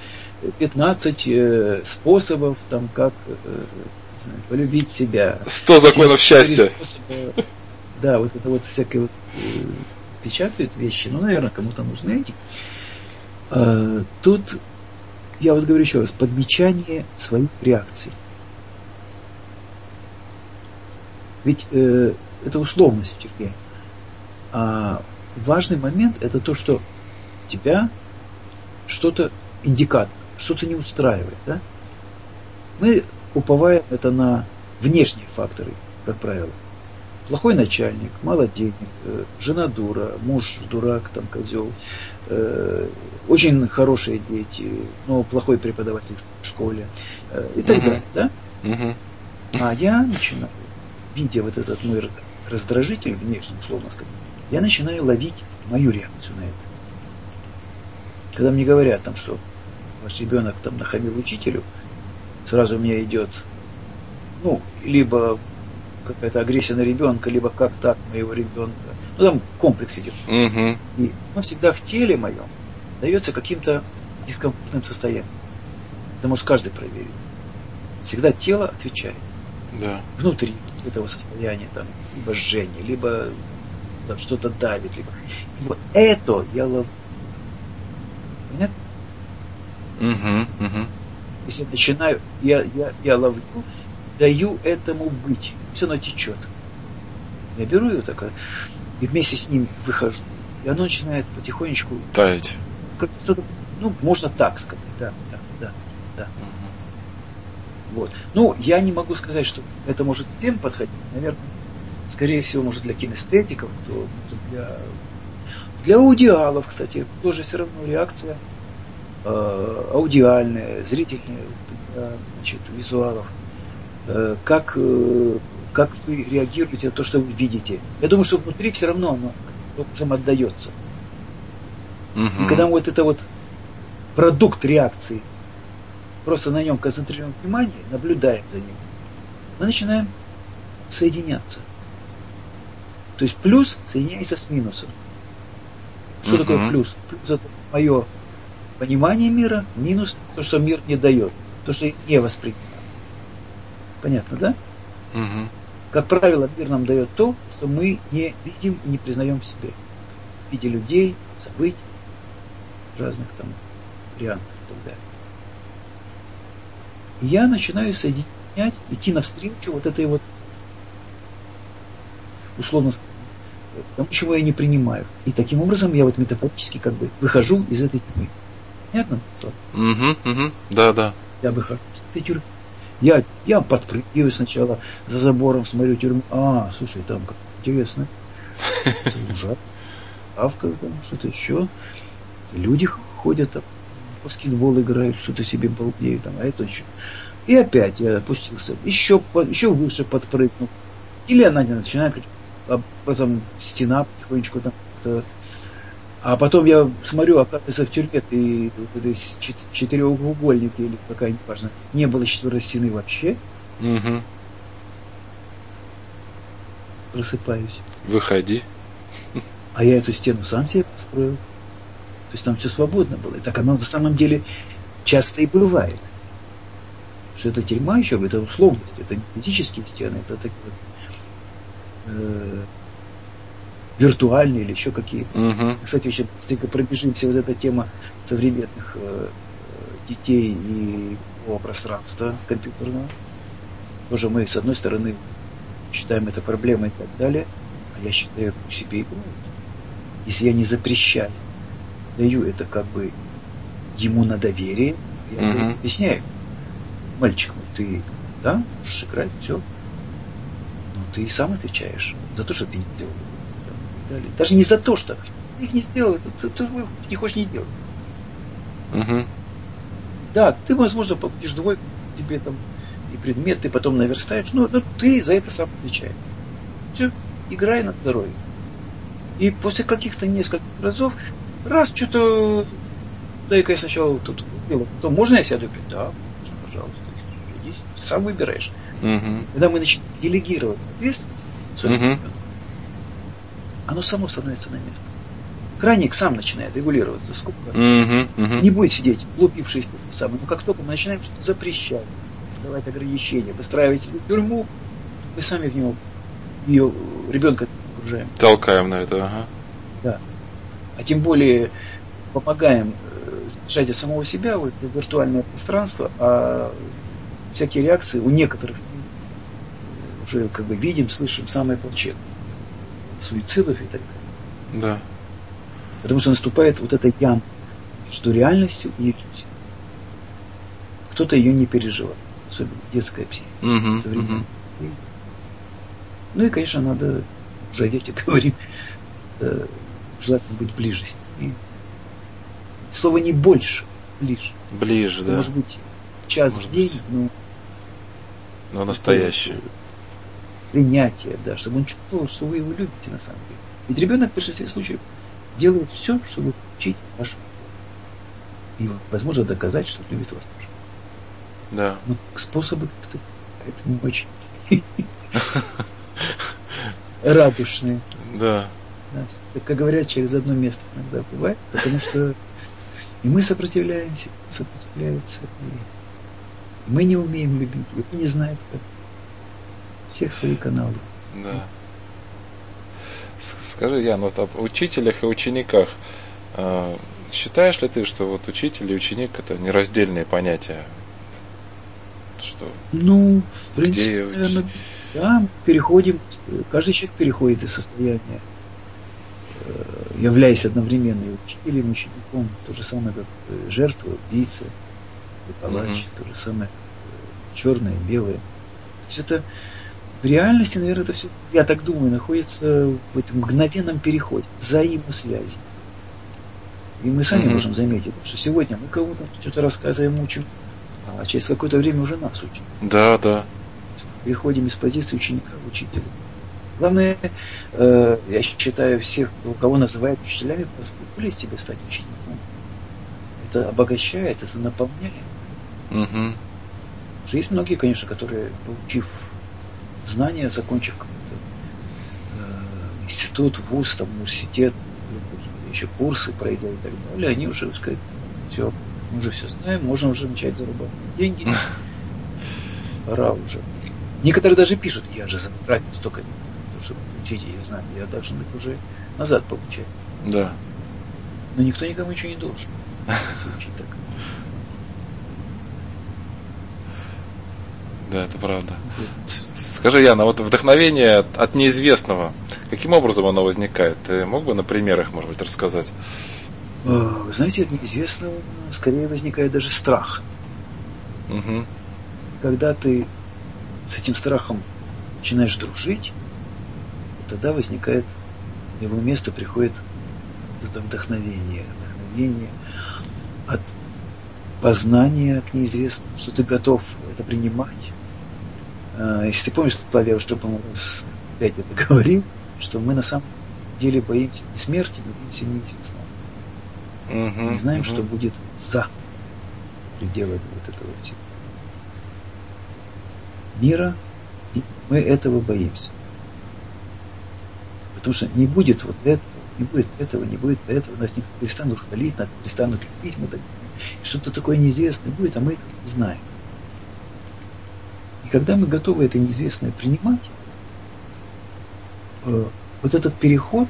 15 э, способов, там, как знаю, полюбить себя. 100 законов счастья. Способа, да, вот это вот всякие вот печатают вещи, ну, наверное, кому-то нужны. Тут, я вот говорю еще раз, подмечание своих реакций. Ведь э, это условность в тюрьме. А важный момент это то, что тебя что-то индикатор, что-то не устраивает. Да? Мы уповаем это на внешние факторы, как правило. Плохой начальник, мало денег, э, жена дура, муж дурак, там козел, э, очень хорошие дети, но плохой преподаватель в школе э, и так далее. Да? А я начинаю, видя вот этот мой раздражитель внешний, условно сказать, я начинаю ловить мою реакцию на это. Когда мне говорят там, что ваш ребенок там нахамил учителю, сразу у меня идет, ну, либо какая-то агрессия на ребенка, либо как так моего ребенка. Ну, там комплекс идет. Угу. И он всегда в теле моем дается каким-то дискомфортным состоянием. Это может каждый проверить. Всегда тело отвечает. Да. Внутри этого состояния, там, либо жжение, либо там что-то давит, либо. И вот это я ловлю. Понятно? Угу, угу. Если начинаю, я, я, я ловлю, даю этому быть. Все оно течет. Я беру его так, и вместе с ним выхожу. И оно начинает потихонечку... Таять. Как ну, можно так сказать, да, да, да, да. Угу. Вот. Ну, я не могу сказать, что это может всем подходить. Наверное, скорее всего, может для кинестетиков, то может для... Для аудиалов, кстати, тоже все равно реакция э, аудиальная, зрительная, значит, визуалов. Э, как, э, как вы реагируете на то, что вы видите. Я думаю, что внутри все равно оно образом отдается. Угу. И когда мы вот это вот продукт реакции, просто на нем концентрируем внимание, наблюдаем за ним, мы начинаем соединяться. То есть плюс соединяется с минусом. Что угу. такое плюс? Плюс это мое понимание мира, минус то, что мир не дает, то, что я не воспринимаю. Понятно, да? Угу. Как правило, мир нам дает то, что мы не видим и не признаем в себе. В виде людей, событий, разных там вариантов и так далее. И я начинаю соединять, идти навстречу вот этой вот условно тому, чего я не принимаю. И таким образом я вот метафорически как бы выхожу из этой тюрьмы. Понятно? Угу, угу, да, да. Я выхожу из этой тюрьмы. Я, я подпрыгиваю сначала за забором, смотрю тюрьму. А, слушай, там как интересно. Авка, там что-то еще. Люди ходят, там, баскетбол играют, что-то себе балдеют, там, а это еще. И опять я опустился, еще, еще выше подпрыгнул. Или она начинает образом стена потихонечку там а потом я смотрю, оказывается, в тюрьме ты вот этой четырехугольники или какая неважно, не было четвертой стены вообще. Угу. Просыпаюсь. Выходи. А я эту стену сам себе построил. То есть там все свободно было. И так оно на самом деле часто и бывает. Что это тюрьма еще, это условность, это не физические стены, это такие вот, э, виртуальные или еще какие-то. Угу. Кстати, еще быстренько пробежимся вот эта тема современных э, детей и пространства компьютерного. Тоже мы, с одной стороны, считаем это проблемой и так далее, а я считаю, у себе играют. Если я не запрещаю, даю это как бы ему на доверие, я угу. объясняю. Мальчик мой, ты, да, можешь играть, все. Но ты сам отвечаешь за то, что ты не делал далее. Даже не за то, что ты их не сделал, это ты, ты, ты не хочешь не делать. Угу. Да, ты, возможно, получишь двойку, тебе там и предмет, ты потом наверстаешь, но, но ты за это сам отвечаешь. Все, играй на здоровье. И после каких-то нескольких разов, раз что-то, дай-ка я сначала тут купил, то можно я сяду? Да, пожалуйста, здесь сам выбираешь. Угу. Когда мы начинаем делегировать ответственность, Угу. Оно само становится на место. Краник сам начинает регулироваться, сколько Угу. Угу. не будет сидеть, лупившись самое. Но как только мы начинаем что-то запрещать, давать ограничения, выстраивать тюрьму, мы сами в него ее ребенка окружаем. Толкаем на это, ага. Да. А тем более помогаем э, сбежать от самого себя в это виртуальное пространство, а всякие реакции у некоторых э, уже как бы видим, слышим самые плачевные. Суицидов и так далее. Да. Потому что наступает вот эта яма между реальностью и иллюзией. Кто-то ее не переживал, особенно детская психика. Угу. современная. Ну и, конечно, надо, уже о детях говорим, э, желательно быть ближе. с ними. Слово не больше, ближе. Ближе, Это да. Может быть, час Может в день, быть. но Но настоящее. Принятие, да, чтобы он чувствовал, что вы его любите на самом деле. Ведь ребенок в большинстве случаев делает все, чтобы получить вашу и, возможно, доказать, что любит вас тоже. Да. Но способы, кстати, это не очень радушные. Да. Как говорят, через одно место иногда бывает, потому что и мы сопротивляемся, сопротивляются, и мы не умеем любить, и мы не знаем, как всех свои каналы. Да. Скажи, Ян, вот об учителях и учениках. А, Считаешь ли ты, что вот учитель и ученик это нераздельные понятия? Что Ну, в принципе, Где- наверное, да, переходим, каждый человек переходит из состояния, э, являясь одновременно и учителем, и учеником, то же самое, как э, жертва, убийца, палач, Мгм. то же самое, э, черное, белое. То есть это в реальности, наверное, это все, я так думаю, находится в этом мгновенном переходе, взаимосвязи. И мы сами Мгм. можем заметить, что сегодня мы кому-то что-то рассказываем, учим, а через какое-то время уже нас учат Да, да. переходим из позиции ученика в учителя. Главное, э, я считаю, всех, кого называют учителями, позволить себе стать учеником. Это обогащает, это наполняет. Угу. Что есть многие, конечно, которые, получив знания, закончив какой-то э, институт, вуз, там, университет, еще курсы пройдя и так далее, они уже сказать, все, мы уже все знаем, можно уже начать зарабатывать деньги. Пора уже. Некоторые даже пишут, я же забрать столько, чтобы получить эти знания, я должен их уже назад получать. Да. Но никто никому ничего не должен. учить так. Да, это правда. Скажи, Яна, вот вдохновение от, от неизвестного, каким образом оно возникает? Ты мог бы на примерах, может быть, рассказать? Э, Вы знаете, от неизвестного скорее возникает даже страх. Угу. Когда ты с этим страхом начинаешь дружить, тогда возникает, на его место приходит это вдохновение. Вдохновение от познания к неизвестному, что ты готов это принимать. А, Если ты помнишь, что я уже, по-моему, раз пять это говорил, что мы на самом деле боимся не смерти, мы боимся неизвестного. Угу. Не знаем, что будет за пределами вот этого всего мира, и мы этого боимся. Потому что не будет вот этого, не будет этого, не будет этого, нас не перестанут хвалить, нас перестанут любить, мы так, что-то такое неизвестное будет, а мы это не знаем. Когда мы готовы это неизвестное принимать, э, вот этот переход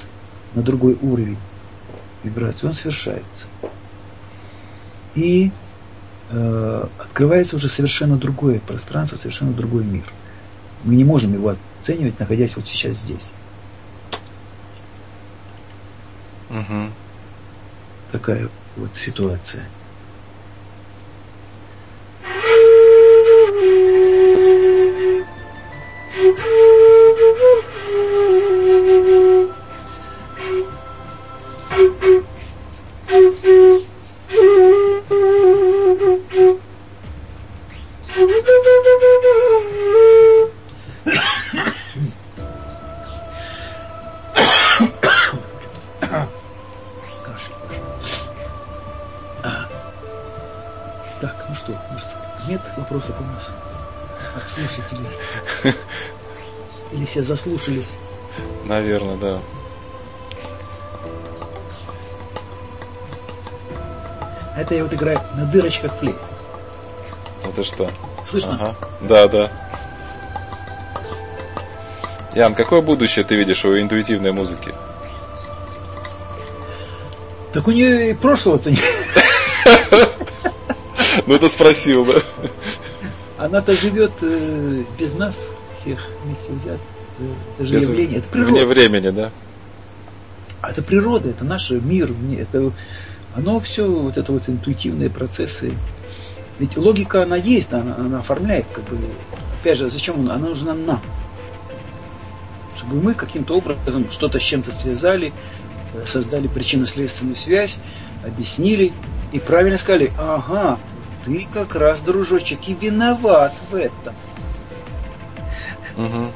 на другой уровень вибрации, он совершается. И э, открывается уже совершенно другое пространство, совершенно другой мир. Мы не можем его оценивать, находясь вот сейчас здесь. Угу. Такая вот ситуация. Заслушались? Наверное, да. Это я вот играю на дырочках флейт. Это что? Слышно? Ага. Да, да. Ян, какое будущее ты видишь у интуитивной музыки? Так у нее и прошлого-то нет. Ну, это спросил, да? Она-то живет э, без нас всех вместе взят. Это же Без- явление, это природа. Вне времени, да? А это природа, это наш мир, это оно все, вот это вот интуитивные процессы. Ведь логика, она есть, она, она оформляет, как бы, опять же, зачем она? Она нужна нам. Чтобы мы каким-то образом что-то с чем-то связали, э, создали причинно-следственную связь, объяснили и правильно сказали, ага, ты как раз, дружочек, и виноват в этом. Угу.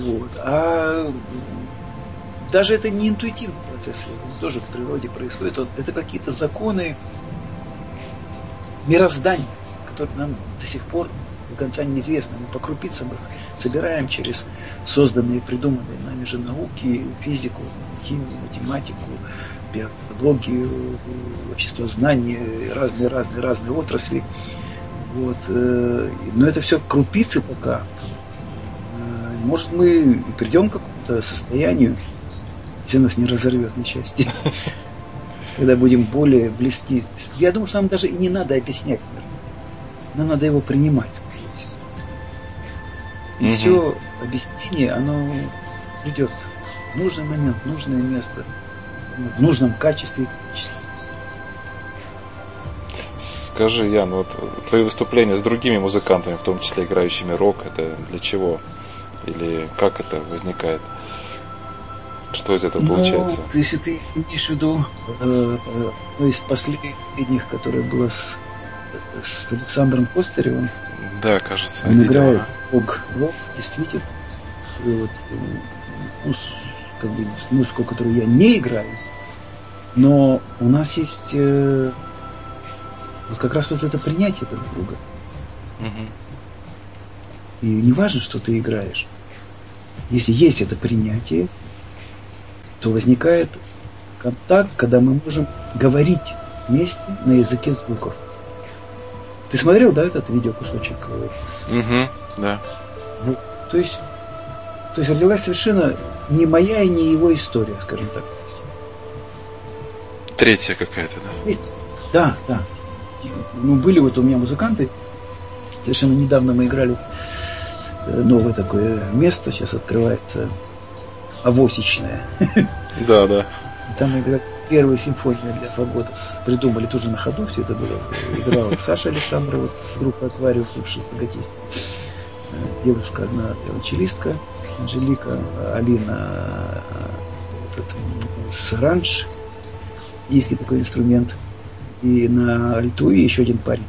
Вот. А даже это не интуитивный процесс, это тоже в природе происходит. Вот Это какие-то законы мироздания, которые нам до сих пор до конца неизвестны. Мы по крупицам их собираем через созданные, придуманные нами же науки, физику, химию, математику, биологию, обществознание, разные-разные-разные отрасли. Вот. э, Но это все крупицы пока. Может, мы и придем к какому-то состоянию, если нас не разорвет на части, когда будем более близки. Я думаю, что нам даже и не надо объяснять мир. Нам надо его принимать. И все объяснение, оно придет в нужный момент, в нужное место, в нужном качестве. Скажи, Ян, вот твои выступления с другими музыкантами, в том числе играющими рок, это для чего? Или как это возникает? Что из этого получается? Ну, если ты имеешь в виду э, э, одно из последних, которое было с, с Александром Костаревым, Да, кажется, он видел, играет ага. рок, действительно. И вот, э, ну, как бы, музыку, которую я не играю, но у нас есть э, вот как раз вот это принятие друг друга. Мгм. И не важно, что ты играешь. Если есть это принятие, то возникает контакт, когда мы можем говорить вместе на языке звуков. Ты смотрел, да, этот видеокусочек? э, Мгм, Да. Вот. То есть, то есть родилась совершенно не моя и не его история, скажем так. Третья какая-то, да. Да, да. Ну, были вот у меня музыканты. Совершенно недавно мы играли новое такое место, сейчас открывается авосичное. Да, да. Там играли первую симфонию для фагота. Придумали тоже на ходу, все это было. Играла Саша Александра, вот с группы Аквариум, бывший фаготист. Э, Девушка одна виолончелистка, Анжелика, Алина э, этот, м, с ранж, индийский такой инструмент. И на альту и еще один парень.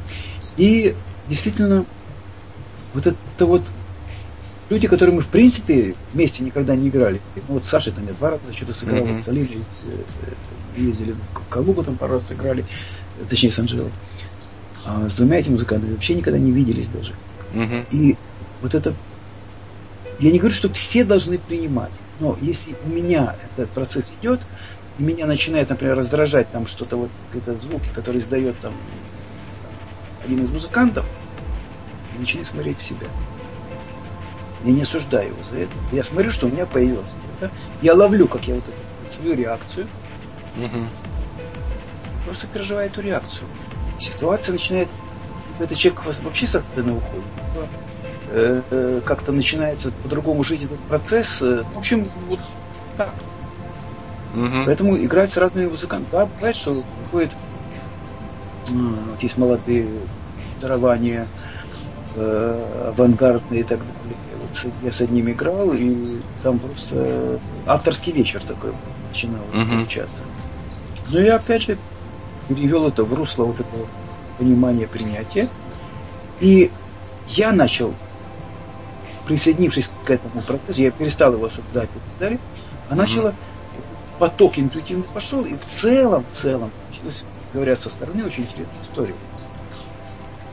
И действительно, вот это вот люди, которые мы в принципе вместе никогда не играли. Ну вот Саша там я два раза что-то сыграл, Мгм. вот с Алиной э, ездили в Калугу там пару раз сыграли, точнее с Анжелой. А с двумя этими музыкантами вообще никогда не виделись даже. Мгм. И вот это... Я не говорю, что все должны принимать, но если у меня этот процесс идет, и меня начинает, например, раздражать там что-то, вот какие-то звуки, которые издает там, один из музыкантов, начинаю смотреть в себя. Я не осуждаю его за это. Я смотрю, что у меня появилось это. Я ловлю, как я вот эту свою реакцию, Мгм. просто переживаю эту реакцию. Ситуация начинает, этот человек вообще со сцены уходит. Э, э, Как-то начинается по-другому жить этот процесс. Э, В общем, вот так. Мгм. Поэтому играть с разными музыкантами. Да, бывает, что приходит, м, вот есть молодые дарования, э, авангардные и так далее. Я с одним играл, и там просто авторский вечер такой начинал получаться. Но я опять же перевел это в русло вот этого понимания принятия. И я начал, присоединившись к этому процессу, я перестал его осуждать и так далее, а начала поток интуитивно пошел, и в целом, в целом, началось, говорят, со стороны очень интересная история.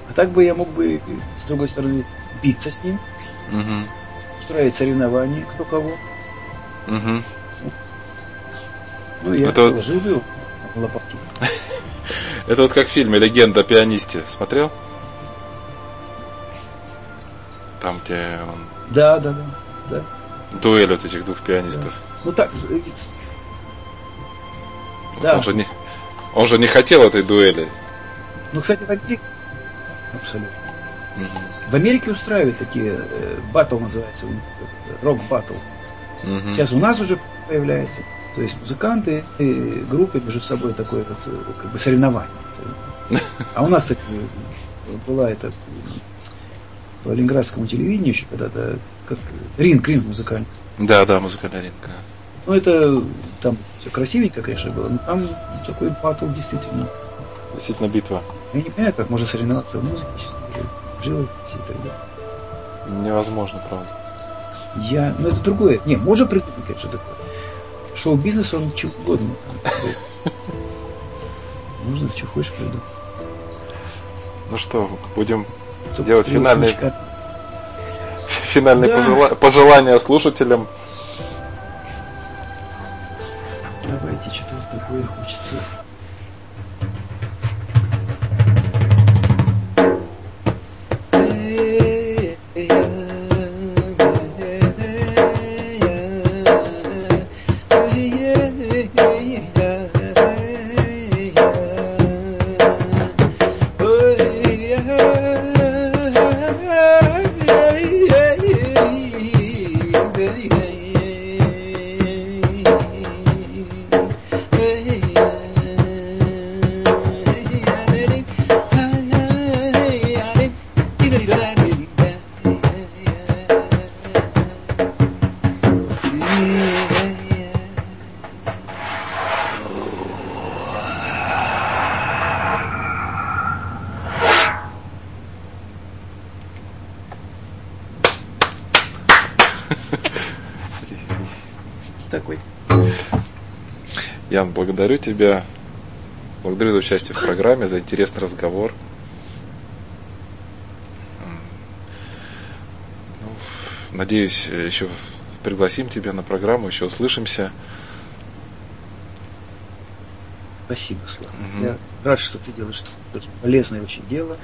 А так бы я мог бы, с другой стороны, биться с ним, угу. устраивать соревнования, кто кого. Угу. Ну, я Это... положил его на лопатки. Это вот как в фильме «Легенда о пианисте». Смотрел? Там, где он... Да, да, да. да. Дуэль вот этих двух пианистов. Да. Ну так... Вот да. Он же, не, он же не хотел этой дуэли. Ну, кстати, в Америке... Абсолютно. Угу. В Америке устраивают такие... Э, батл называется. Рок-батл. Угу. Сейчас у нас уже появляется. То есть музыканты и группы между собой такое вот э, как бы соревнование. А у нас, кстати, была это по ленинградскому телевидению еще когда-то, как ринг, ринг музыкальный. Да, да, музыкальный ринг. Ну, это там все красивенько, конечно, было, но там такой батл действительно. Действительно битва. Я не понимаю, как можно соревноваться в музыке, честно говоря, живописи и так далее. Невозможно, правда. Я, ну это другое. Не, можно придумать, конечно, такое. Шоу-бизнес, он чего угодно. Можно, что хочешь придумать. Ну что, будем Тут делать финальные, финальные да. пожела... пожелания слушателям. Давайте, что-то такое хочется. Ян, благодарю тебя. Благодарю за участие в программе, за интересный разговор. Ну, надеюсь, еще пригласим тебя на программу, еще услышимся. Спасибо, Слава. Угу. Я рад, что ты делаешь что-то полезное очень дело.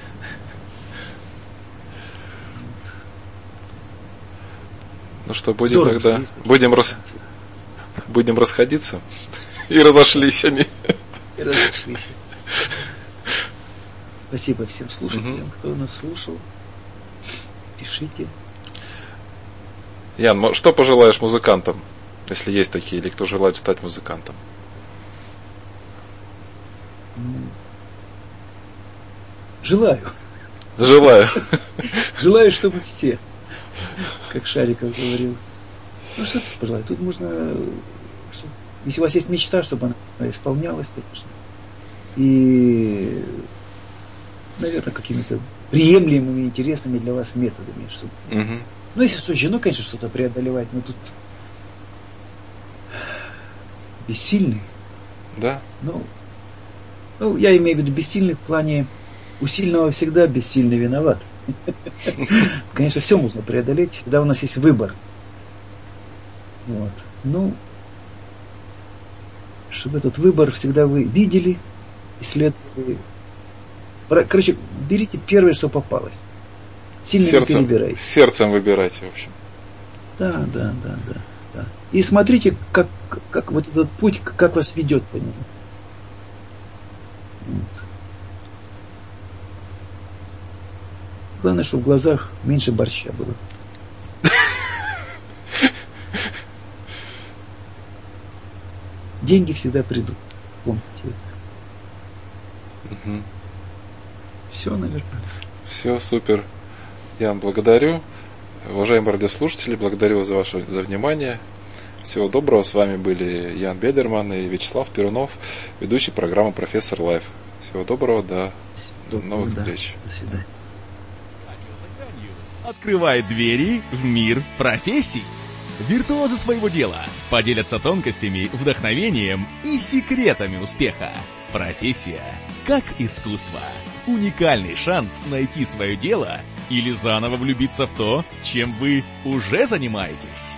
Ну что, будем Здорово, тогда, будем, рас... будем расходиться. И разошлись они. И разошлись. Спасибо всем слушателям, угу. кто нас слушал. Пишите. Ян, что пожелаешь музыкантам, если есть такие, или кто желает стать музыкантом? Желаю. Желаю. Желаю, чтобы все, как Шариков говорил. Ну что тут пожелать? Тут можно если у вас есть мечта, чтобы она исполнялась, конечно. И, наверное, какими-то приемлемыми, интересными для вас методами. Чтобы... Угу. Ну, если суждено, конечно, что-то преодолевать, но тут бессильный. Да. Ну, ну, я имею в виду бессильный в плане у сильного всегда бессильный виноват. Конечно, все можно преодолеть, когда у нас есть выбор. Вот. Ну, чтобы этот выбор всегда вы видели, исследовали. Короче, берите первое, что попалось. Сильно сердцем, не перебирайте. Сердцем выбирайте, в общем. Да, да, да, да, да. И смотрите, как, как вот этот путь, как вас ведет по нему. Вот. Главное, чтобы в глазах меньше борща было. Деньги всегда придут. Помните это. Угу. Все, наверное. Все, супер. Ян, благодарю. Уважаемые радиослушатели, благодарю за ваше за внимание. Всего доброго. С вами были Ян Бедерман и Вячеслав Перунов, ведущий программы «Профессор Лайф». Всего доброго. До доброго, новых да. встреч. До свидания. Открывает двери в мир профессий. Виртуозы своего дела поделятся тонкостями, вдохновением и секретами успеха. Профессия как искусство. Уникальный шанс найти свое дело или заново влюбиться в то, чем вы уже занимаетесь.